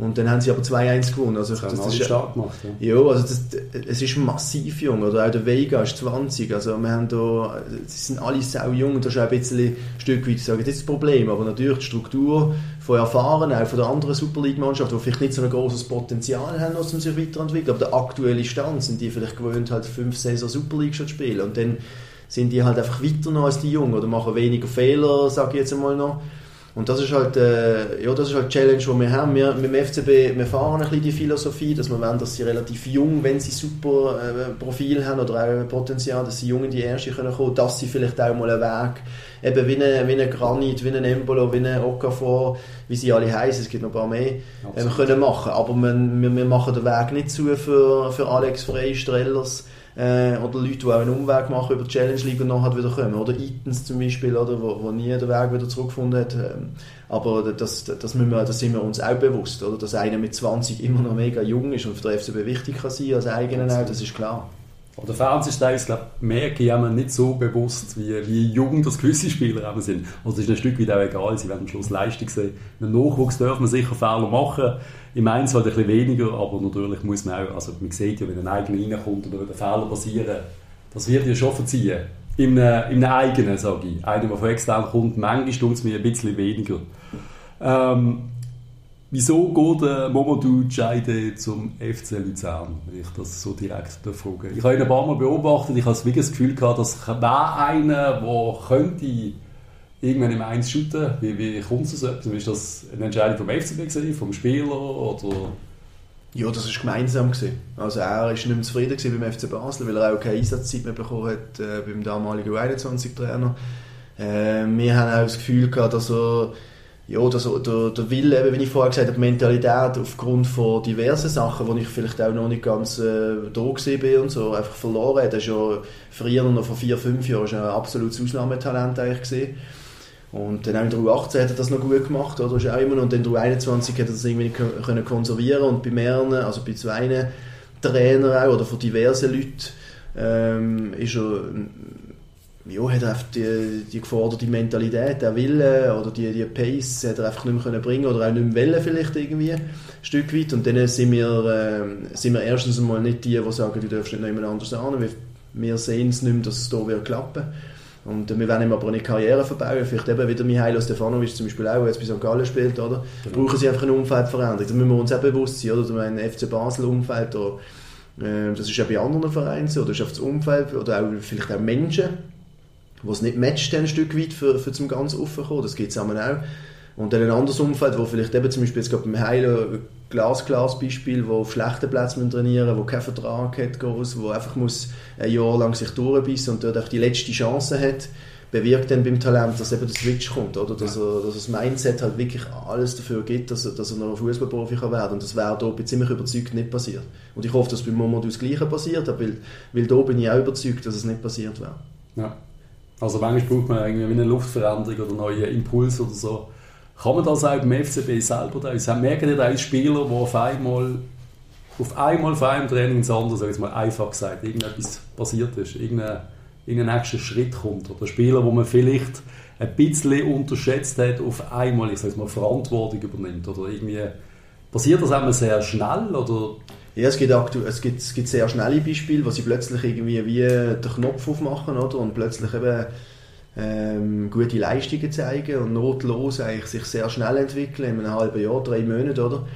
Und dann haben sie aber 2-1 gewonnen. Also das, das, das ist stark gemacht. Ja, ja also das, es ist massiv jung. Oder auch der Vega ist 20. Also wir haben da, sie sind alle sau jung und das ist auch ein bisschen ein Stück weit, ich sage das Problem. Aber natürlich die Struktur von Erfahrenen, auch von der anderen Super League-Mannschaft, die vielleicht nicht so ein großes Potenzial haben, um sich weiterentwickeln. Aber der aktuelle Stand sind die vielleicht gewöhnt, halt fünf Saison Super League schon zu spielen. Und dann sind die halt einfach weiter noch als die Jungen oder machen weniger Fehler, sage ich jetzt einmal noch. Und das ist halt, äh, ja, das ist halt die Challenge, die wir haben. Wir, mit dem FCB, wir fahren ein bisschen die Philosophie, dass wir wollen, dass sie relativ jung, wenn sie super äh, Profil haben oder auch Potenzial, dass sie jung in die Erste können kommen, dass sie vielleicht auch mal einen Weg, eben wie ein wie eine Granit, wie ein Embolo, wie ein Okafor, wie sie alle heißen, es gibt noch ein paar mehr, ähm, können machen. Aber wir, wir, wir machen den Weg nicht zu für, für Alex Frey, Strellers, äh, oder Leute, die auch einen Umweg machen über die Challenge League und nachher wieder kommen. Oder Itens zum Beispiel, oder, wo, wo nie den Weg wieder zurückgefunden hat. Ähm, aber das, das, müssen wir, das sind wir uns auch bewusst, oder? dass einer mit 20 immer noch mega jung ist und für den FCB wichtig kann sein als eigenen auch, das ist klar. Aber der Fernsehstein ist, glaube ich, merke ich nicht so bewusst, wie, wie jung das gewisse Spieler eben sind. Also es ist ein Stück weit auch egal, sie werden am Schluss Leistung sehen. Im Nachwuchs dürfen wir sicher Fehler machen, im halt ein bisschen weniger, aber natürlich muss man auch, also man sieht ja, wenn ein eigener reinkommt oder wenn Fehler passieren, das wird ja schon verziehen. Im, im eigenen, sage ich. Einer, der von extern kommt, manchmal tut es mir ein bisschen weniger. Ähm, wieso geht äh, Momodou Jaide zum FC Luzern, wenn ich das so direkt frage? Ich habe ihn ein paar Mal beobachtet, ich habe wirklich das Gefühl gehabt, dass wäre einer, der könnte irgendwann im Eins shooten? Wie, wie kommt es dazu? Ist das eine Entscheidung vom FCB gewesen, vom Spieler oder... Ja, das war gemeinsam. Gewesen. Also er war nicht mehr zufrieden beim FC Basel, weil er auch keine Einsatzzeit mehr bekommen hat äh, beim damaligen U21-Trainer. Äh, wir haben auch das Gefühl gehabt, dass er ja, dass er, der, der Wille, wie ich vorher gesagt habe, die Mentalität aufgrund von diversen Sachen, wo ich vielleicht auch noch nicht ganz äh, da bin und so, einfach verloren hat. Er ist ja früher noch vor vier, fünf Jahren ein absolutes Ausnahmetalent eigentlich gesehen. Und dann auch in der U18 hat er das noch gut gemacht, oder? Ist auch immer. Und in der U21 hat er das irgendwie können konservieren und bei mehreren, also bei zwei Trainern auch, oder von diversen Leuten, ähm, ist er, ja, hat einfach die, die geforderte Mentalität, der Wille oder die, die Pace hat er einfach nicht mehr können bringen oder auch nicht mehr wollen vielleicht irgendwie, ein Stück weit. Und dann sind wir, äh, sind wir erstens einmal nicht die, die sagen, du darfst nicht noch jemand anders an, weil wir sehen es nicht mehr, dass es hier wird klappen und wir wollen ihm aber eine Karriere verbauen. Vielleicht eben wieder Mihailo Stefanovic zum Beispiel auch, der jetzt bei St. Gallen spielt, oder? Genau. Brauchen sie einfach eine Umfeldveränderung. Da müssen wir uns auch bewusst sein, oder? Ein FC Basel-Umfeld, äh, das ist ja bei anderen Vereinen so, oder ist das Umfeld, oder auch vielleicht auch Menschen, die es nicht matcht, ein Stück weit für, für zum ganz offen kommen. Das gibt es auch. Und dann ein anderes Umfeld, wo vielleicht eben zum Beispiel jetzt gerade beim Heilen Glas-Glas-Beispiel, wo auf schlechten Plätzen trainieren wo keinen Vertrag hat, groß, wo einfach muss ein Jahr lang sich durchbissen und dort auch die letzte Chance hat, bewirkt dann beim Talent, dass eben der Switch kommt, oder? Dass, er, dass das Mindset halt wirklich alles dafür gibt, dass er, dass er noch ein Fußballprofi kann werden Und das wäre da bin ziemlich überzeugt nicht passiert. Und ich hoffe, dass bei Momo das Gleiche passiert, weil, weil da bin ich auch überzeugt, dass es nicht passiert wäre. Ja. Also manchmal braucht man irgendwie eine Luftveränderung oder neue Impulse oder so kann man das auch beim FCB selber da? Merken ihr als Spieler, der auf einmal auf einmal von einem Training ins andere, sag ich mal einfach gesagt, irgendetwas passiert ist, irgendeine in den nächsten Schritt kommt. Oder Spieler, wo man vielleicht ein bisschen unterschätzt hat, auf einmal, ich sage mal, Verantwortung übernimmt. Oder irgendwie, passiert das einmal sehr schnell? Oder? Ja, es gibt, es, gibt, es gibt sehr schnelle Beispiele, wo sie plötzlich irgendwie wie den Knopf aufmachen oder? und plötzlich eben ähm, gute Leistungen zeigen und notlos eigentlich sich sehr schnell entwickeln, in einem halben Jahr, drei Monate, oder?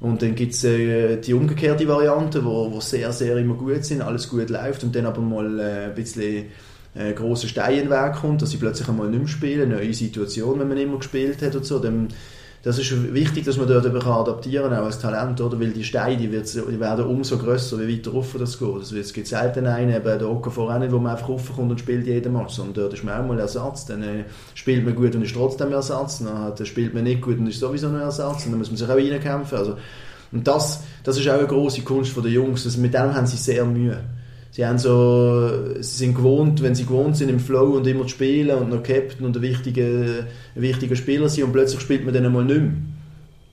Und dann gibt es äh, die umgekehrte Variante, wo, wo sehr, sehr immer gut sind, alles gut läuft und dann aber mal äh, ein bisschen äh, großer Stein in den Weg kommt, dass sie plötzlich einmal nicht mehr spielen, eine neue Situation, wenn man immer gespielt hat und so, dann das ist wichtig, dass man dort eben adaptieren kann, auch als Talent, oder? Weil die Steine, die, die werden umso grösser, wie weiter rauf das geht. Also es gibt selten einen, eben der Okafor auch nicht, wo man einfach raufkommt und spielt jeden Match, sondern dort ist man auch mal Ersatz. Dann äh, spielt man gut und ist trotzdem Ersatz, dann spielt man nicht gut und ist sowieso ein Ersatz, und dann muss man sich auch reinkämpfen. Also, und das, das ist auch eine grosse Kunst der Jungs, also mit dem haben sie sehr Mühe sie haben so, sie sind gewohnt, wenn sie gewohnt sind im Flow und immer zu spielen und noch Captain und ein wichtiger, ein wichtiger Spieler sind und plötzlich spielt man dann einmal nicht mehr.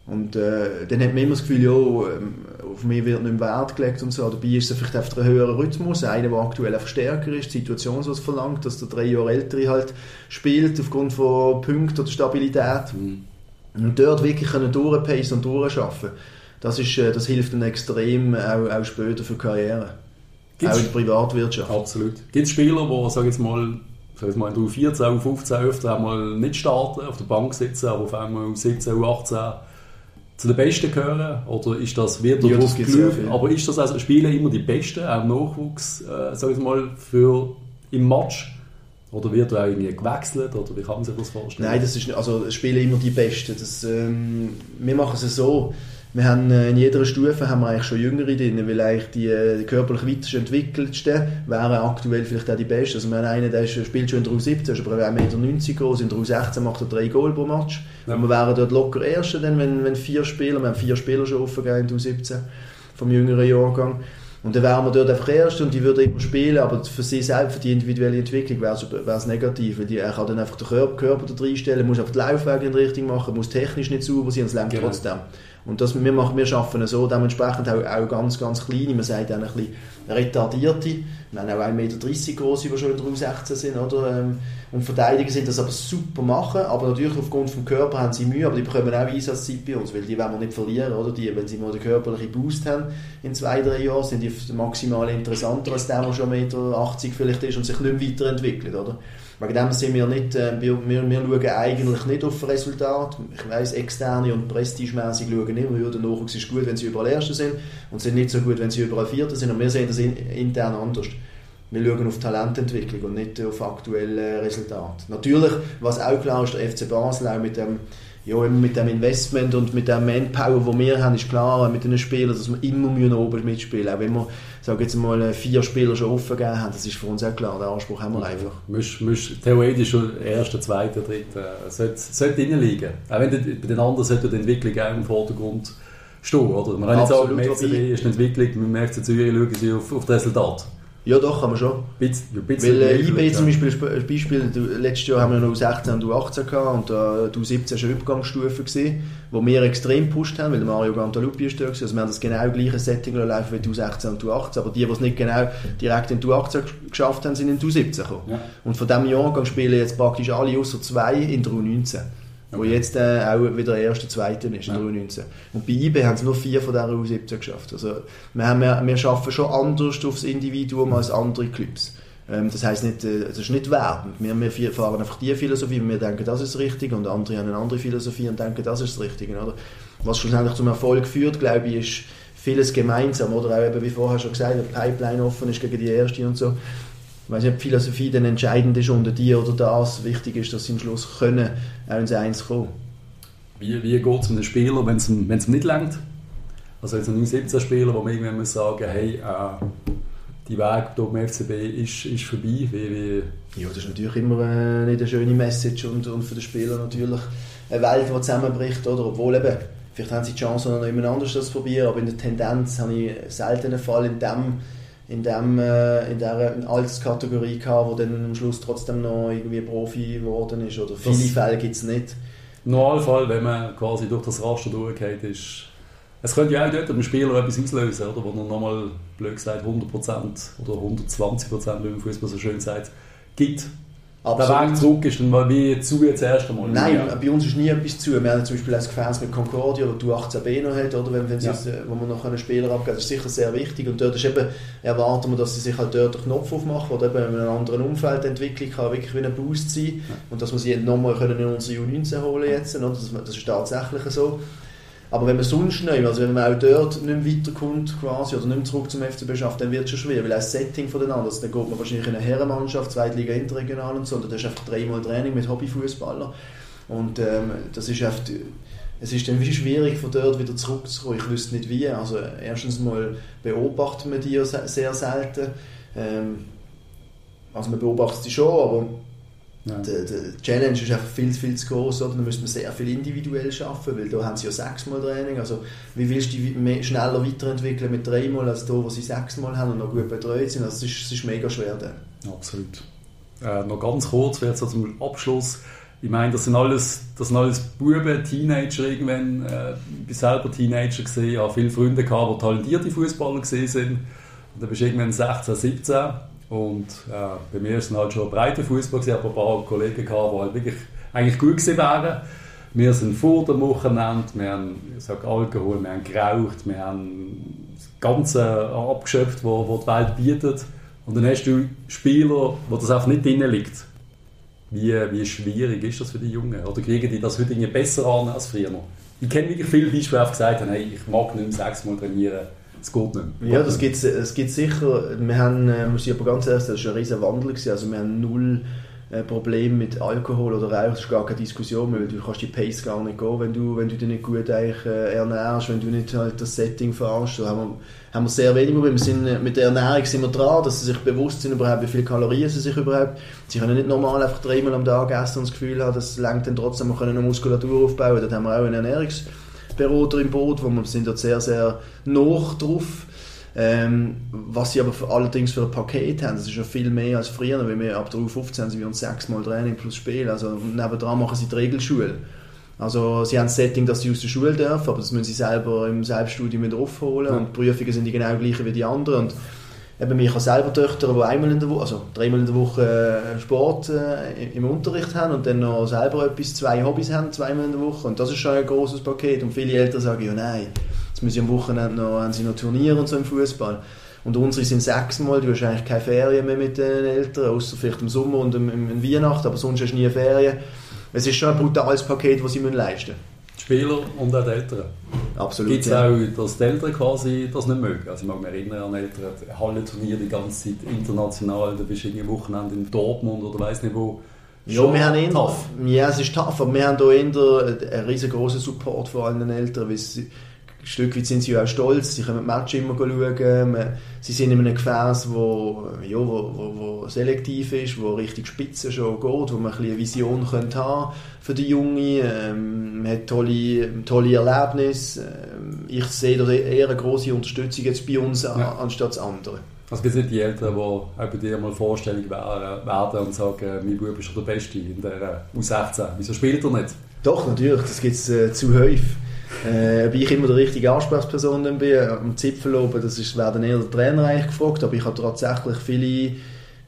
Und äh, dann hat man immer das Gefühl, ja, ähm, auf mich wird nicht mehr Wert gelegt und so. Dabei ist es vielleicht einfach ein höherer Rhythmus, einer, der aktuell einfach stärker ist, die Situation so verlangt, dass der drei Jahre ältere halt spielt aufgrund von Punkten oder Stabilität. Mhm. Und dort wirklich können durchpacen und durchschaffen, das, ist, äh, das hilft dann extrem auch, auch später für die Karriere. Gibt's, auch in der Privatwirtschaft. Absolut. Gibt es Spieler, die, sag jetzt mal, sag jetzt mal in 14, 15, 11 einmal nicht starten, auf der Bank sitzen, aber auf einmal 17, 18 zu den Besten gehören? Oder ist das wieder ja, das Aber ist das also, spielen immer die Besten, auch Nachwuchs, äh, sag jetzt mal, für im Match? Oder wird da irgendwie gewechselt? Oder wie kann man sich das vorstellen? Nein, das ist, also spielen immer die Besten. Das, ähm, wir machen es so, wir haben äh, in jeder Stufe haben wir eigentlich schon Jüngere drin, weil eigentlich die, äh, die körperlich weiterentwickeltsten wären aktuell vielleicht auch die Besten. Also wir haben einen, der spielt schon in der U17, ist aber 1,90 Meter groß, in der U16 macht er drei Goal pro Match. Ja. Und wir wären dort locker Erster, dann, wenn, wenn vier Spieler, wir haben vier Spieler schon offen in der U17 vom jüngeren Jahrgang. Und dann wären wir dort einfach Erster und die würden immer spielen, aber für sie selbst, für die individuelle Entwicklung wäre es negativ, weil die, er kann dann einfach den Körper, Körper da reinstellen, muss auf die Laufwege in Richtung machen, muss technisch nicht sauber sein und es lenkt genau. trotzdem. Und das, wir, machen, wir arbeiten so dementsprechend auch, auch ganz, ganz kleine, man sagt dann ein bisschen retardierte, wir haben auch 1,30 Meter groß, die schon in der 16 sind, oder? Ähm, und Verteidiger sind das aber super machen, aber natürlich aufgrund vom Körper haben sie Mühe, aber die bekommen auch Einsatzzeit bei uns, weil die wollen wir nicht verlieren, oder? Die, wenn sie mal den körperlichen Boost haben in zwei, drei Jahren, sind die maximal interessanter als der, der schon 1,80 Meter vielleicht ist und sich nicht mehr weiterentwickelt, oder? Wegen dem sind wir nicht, äh, wir, wir, schauen eigentlich nicht auf Resultat. Ich weiss, externe und prestigemäßig schauen immer, ja, der Nachwuchs ist gut, wenn sie überall Erste sind und sind nicht so gut, wenn sie überall Vierte sind. Und wir sehen das in, intern anders. Wir schauen auf Talententwicklung und nicht auf aktuelle Resultate. Natürlich, was auch klar ist, der FC Basel auch mit dem ja, mit dem Investment und mit der Manpower, die wir haben, ist klar, mit den Spielern, dass wir immer oben mitspielen müssen. Auch wenn wir, sage jetzt mal, vier Spieler schon offen gegeben haben, das ist für uns auch klar, den Anspruch haben wir einfach. Müsst, müsst theoretisch schon erster, zweiter, dritter, sollte, sollte liegen. Auch wenn bei den anderen sollte die Entwicklung auch im Vordergrund stehen, oder? Man kann nicht sagen, FCB ist eine Entwicklung, beim FC Zürich schauen sie auf, auf das Resultat. Ja, doch, kann man schon. Bisschen, ja, bisschen Weil äh, IB zum Beispiel, Beispiel, letztes Jahr haben wir noch 16 und 18 gehabt und äh, U17 war eine Übergangsstufe, gewesen, wo wir extrem gepusht haben, weil Mario Gantaluppi ist da gewesen. Also wir haben das genau gleiche Setting laufen wie U16 und U18, aber die, die es nicht genau direkt in U18 geschafft haben, sind in U17 gekommen. Ja. Und von diesem Jahrgang spielen jetzt praktisch alle außer zwei in der U19. Okay. Wo jetzt äh, auch wieder der erste, zweite ist der U19. Und bei IB haben es nur vier von dieser U17 geschafft. Also wir, haben, wir, wir arbeiten schon anders aufs Individuum als andere Clubs. Ähm, das heisst nicht, äh, das ist nicht werbend. Wir, wir fahren einfach die Philosophie, wir denken, das ist richtig, und andere haben eine andere Philosophie und denken, das ist das Richtige. Oder? Was schlussendlich zum Erfolg führt, glaube ich, ist vieles gemeinsam. Oder auch eben, wie vorher schon gesagt, der Pipeline offen ist gegen die erste und so weiß nicht, die Philosophie dann entscheidend ist unter die oder das. Wichtig ist, dass sie am Schluss können, auch ins Eins kommen. Wie, wie geht es mit den Spielern, wenn es nicht längt? Also jetzt ein 17 Spieler, wo man irgendwann muss sagen, hey, äh, die Weg hier beim FCB ist, ist vorbei. Wie, wie ja, das ist natürlich immer äh, nicht eine schöne Message und, und für den Spieler natürlich eine Welt, die zusammenbricht, oder? Obwohl eben, vielleicht haben sie die Chance, noch jemand anderes das zu probieren, aber in der Tendenz habe ich selten einen Fall in dem in, dem, äh, in dieser Alterskategorie gehabt, wo dann am Schluss trotzdem noch irgendwie Profi geworden ist. Oder viele das Fälle gibt es nicht. Normalfall, wenn man quasi durch das Raster durchgeht, ist Es könnte ja auch dort einem Spieler etwas auslösen, oder? wo er nochmal, blöd gesagt, 100% oder 120%, wie man Fußball so schön sagt, gibt. Aber Der Weg zurück ist dann wie zu jetzt erst einmal. Nein, ja. bei uns ist nie etwas zu. Wir haben zum Beispiel ein Gefäß mit Concordia, wo du 18b noch hat, oder wenn, wenn ja. jetzt, wo man noch einen Spieler abgeben Das ist sicher sehr wichtig. Und dort ist eben, erwarten wir, dass sie sich halt dort den Knopf aufmachen oder eben in einem anderen Umfeld entwickeln kann, wirklich wie ein Boost sein. Ja. Und dass wir sie nochmal in unsere U19 holen jetzt. Oder? Das, das ist tatsächlich so. Aber wenn man sonst nicht, also wenn man auch dort nicht weiterkommt quasi, oder nicht mehr zurück zum FCB schafft, dann wird es schon schwer, weil auch das Setting von den anderen, dann geht man wahrscheinlich in eine Herrenmannschaft, Zweitliga Interregional und so, und da ist einfach dreimal Training mit Hobbyfußballern und ähm, das ist einfach, es ist dann wie schwierig von dort wieder zurückzukommen, ich wüsste nicht wie, also erstens mal beobachtet man die sehr selten, ähm, also man beobachtet sie schon, aber ja. Die, Challenge ist einfach viel, viel zu groß. Oder? Da müssen wir sehr viel individuell arbeiten, weil da haben sie ja sechsmal Training. Also, wie willst du die schneller weiterentwickeln mit dreimal als da, wo sie sechsmal haben und noch gut betreut sind? Also, es ist, ist mega schwer dann. Absolut. Äh, noch ganz kurz, jetzt zum Abschluss. Ich meine, das sind alles, das sind alles Buben, Teenager irgendwann. Äh, ich bin selber Teenager gesehen, habe viele Freunde gehabt, die talentierte Fußballer gesehen sind. Und dann bist du irgendwann 16, 17 und äh, bei mir war es halt schon breiter Fußball, ich habe ein paar Kollegen gehabt, die halt wirklich eigentlich gut gewesen wären. Wir sind vor dem Wochenende, wir haben sag, Alkohol, wir haben geraucht, wir haben das Ganze abgeschöpft, was die Welt bietet. Und dann hast du Spieler, wo das einfach nicht drin liegt. Wie, wie schwierig ist das für die Jungen? Oder kriegen die das heute besser an als früher? Ich kenne wirklich viele Beispiele, die gesagt haben, hey, ich mag nicht mehr sechsmal trainieren es geht nicht mehr. Ja, das gibt es gibt sicher. Wir haben, äh, muss ich aber ganz ehrlich sagen, das war ein riesen Wandel. Gewesen. Also wir haben null äh, Probleme mit Alkohol oder Rauch, das ist gar keine Diskussion mehr, weil du kannst die Pace gar nicht gehen, wenn du, wenn du dich nicht gut eigentlich, äh, ernährst, wenn du nicht halt das Setting fahrst. Da haben wir, haben wir sehr wenig Probleme. Wir sind, mit der Ernährung sind wir dran, dass sie sich bewusst sind überhaupt, wie viele Kalorien sie sich überhaupt... Sie können nicht normal einfach dreimal am Tag essen und das Gefühl haben, das lenkt dann trotzdem, wir können eine Muskulatur aufbauen. Dort haben wir auch eine Ernährungs- Berater im Boot, wo wir sind dort sehr, sehr noch drauf. Ähm, was sie aber für, allerdings für ein Paket haben, das ist schon viel mehr als früher, weil wir ab der U15 sind wir uns sechsmal Training plus Spiel, also nebendran machen sie die Regelschule. Also sie haben das Setting, dass sie aus der Schule dürfen, aber das müssen sie selber im Selbststudium wieder aufholen ja. und die Prüfungen sind die genau gleiche wie die anderen und eben ich habe selber Töchter, die einmal in der Woche, also dreimal in der Woche äh, Sport äh, im Unterricht haben und dann noch selber etwas, zwei Hobbys haben, zweimal in der Woche und das ist schon ein großes Paket und viele Eltern sagen, ja nein, jetzt müssen sie am Wochenende noch, haben sie noch Turniere und so im Fußball und unsere sind sechsmal, du hast eigentlich keine Ferien mehr mit den Eltern, außer vielleicht im Sommer und im, im, Weihnachten, aber sonst hast du nie Ferien. Es ist schon ein brutales Paket, das sie leisten müssen. Spieler und auch die Eltern. Absolut. Gibt es ja. auch, dass die Eltern quasi das nicht mögen? Also ich mag mich erinnern an Eltern, Hallenturnier die ganze Zeit international, da bist du irgendwie Wochenende in Dortmund oder weiß nicht wo. Ja, wir haben eher, tough. Ja, es ist tough, aber wir haben hier eher einen riesengroßen Support von allen Eltern, weil sie, ein Stück weit sind sie auch stolz, sie können die Match immer schauen, sie sind in einem Gefäß, wo, ja, wo, wo, wo selektiv ist, wo richtig spitze schon geht, wo man ein eine Vision könnte haben für die Jungen, ähm, man hat tolle, tolle Erlebnisse, ähm, ich sehe da eher eine grosse Unterstützung jetzt bei uns ja. anstatt das andere. Also gibt es nicht die Eltern, die auch bei dir mal vorstellig werden und sagen, mein Bub ist der Beste in der U16, wieso spielt er nicht? Doch, natürlich, das gibt es äh, zu häufig. Äh, ob ich immer die richtige Ansprechperson bin, äh, am Zipfel oben, das ist, werden eher der Trainer eigentlich gefragt, aber ich habe tatsächlich viele,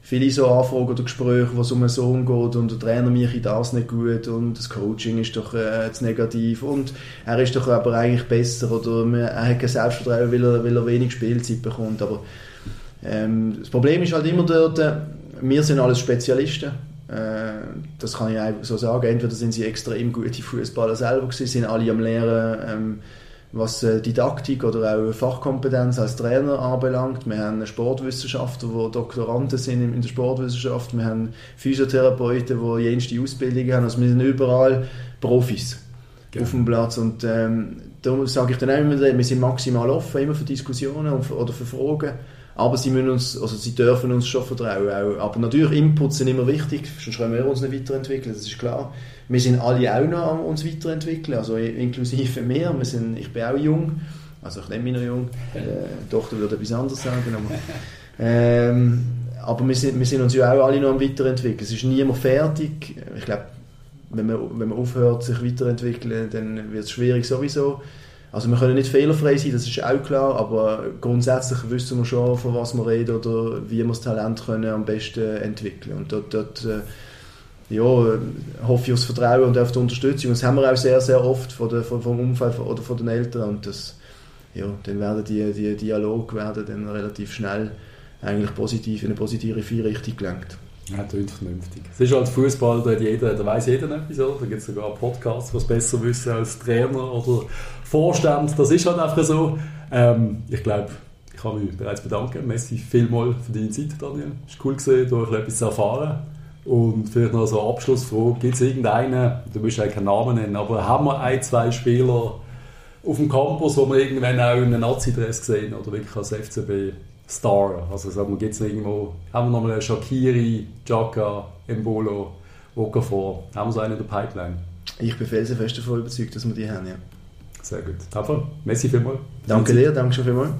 viele so Anfragen oder Gespräche, wo es um einen Sohn geht und der Trainer mich in das nicht gut und das Coaching ist doch äh, zu negativ und er ist doch aber eigentlich besser oder er hat kein Selbstvertrauen, weil er, weil er wenig Spielzeit bekommt, aber ähm, das Problem ist halt immer dort, äh, wir sind alles Spezialisten das kann ich einfach so sagen. Entweder sind sie extrem gute Fußballer selber gewesen, sind alle am Lehren, ähm, was äh, Didaktik oder auch Fachkompetenz als Trainer anbelangt. Wir haben Sportwissenschaftler, die Doktoranden sind in der Sportwissenschaft. Wir haben Physiotherapeuten, die jenste Ausbildung haben. Also wir sind überall Profis genau. auf dem Platz. Und ähm, da sage ich dann auch immer, wir sind maximal offen immer für Diskussionen oder für Fragen. Aber sie, müssen uns, also sie dürfen uns schon vertrauen. Auch. Aber natürlich, Inputs sind immer wichtig, sonst können wir uns nicht weiterentwickeln, das ist klar. Wir sind alle auch noch an uns weiterentwickeln, also inklusive mir. Wir sind, ich bin auch jung, also ich nenne mich noch jung. Äh, die Tochter würde etwas anderes sagen. Aber, ähm, aber wir, sind, wir sind uns ja auch alle noch am weiterentwickeln. Es ist niemand fertig. Ich glaube, wenn man, wenn man aufhört, sich weiterentwickeln, dann wird es schwierig sowieso. Also wir können nicht fehlerfrei sein, das ist auch klar, aber grundsätzlich wissen wir schon, von was wir reden oder wie wir das Talent können am besten entwickeln. Und dort, dort äh, ja, hoffe ich aufs Vertrauen und auf die Unterstützung. Das haben wir auch sehr, sehr oft von der, vom Umfeld oder von den Eltern. Und das, ja, dann werden die, die Dialog werden dann relativ schnell eigentlich positiv in eine positive Richtung gelenkt. Ja, klingt vernünftig. Es ist halt Fußball, da, da weiß jeder etwas? Da gibt es sogar Podcasts, die es besser wissen als Trainer oder Vorstand. Das ist halt einfach so. Ähm, ich glaube, ich habe mich bereits bedanken. Messi vielmal für deine Zeit, Daniel. Es war cool gewesen, etwas zu erfahren. Und vielleicht noch so eine Abschlussfrage. Gibt es irgendeinen, du musst ja keinen Namen nennen, aber haben wir ein, zwei Spieler auf dem Campus, wo wir irgendwann auch in einem Nazi-Dress gesehen oder wirklich als FCB Star. Also sagen wir, gibt's irgendwo, haben wir nochmal einen Shakiri, Jaka, Embolo, Okafor, haben wir so einen in der Pipeline? Ich bin felsenfest davon überzeugt, dass wir die haben, ja. Sehr gut. Tapfer, Messi vielmals. Danke dir, danke schon vielmals.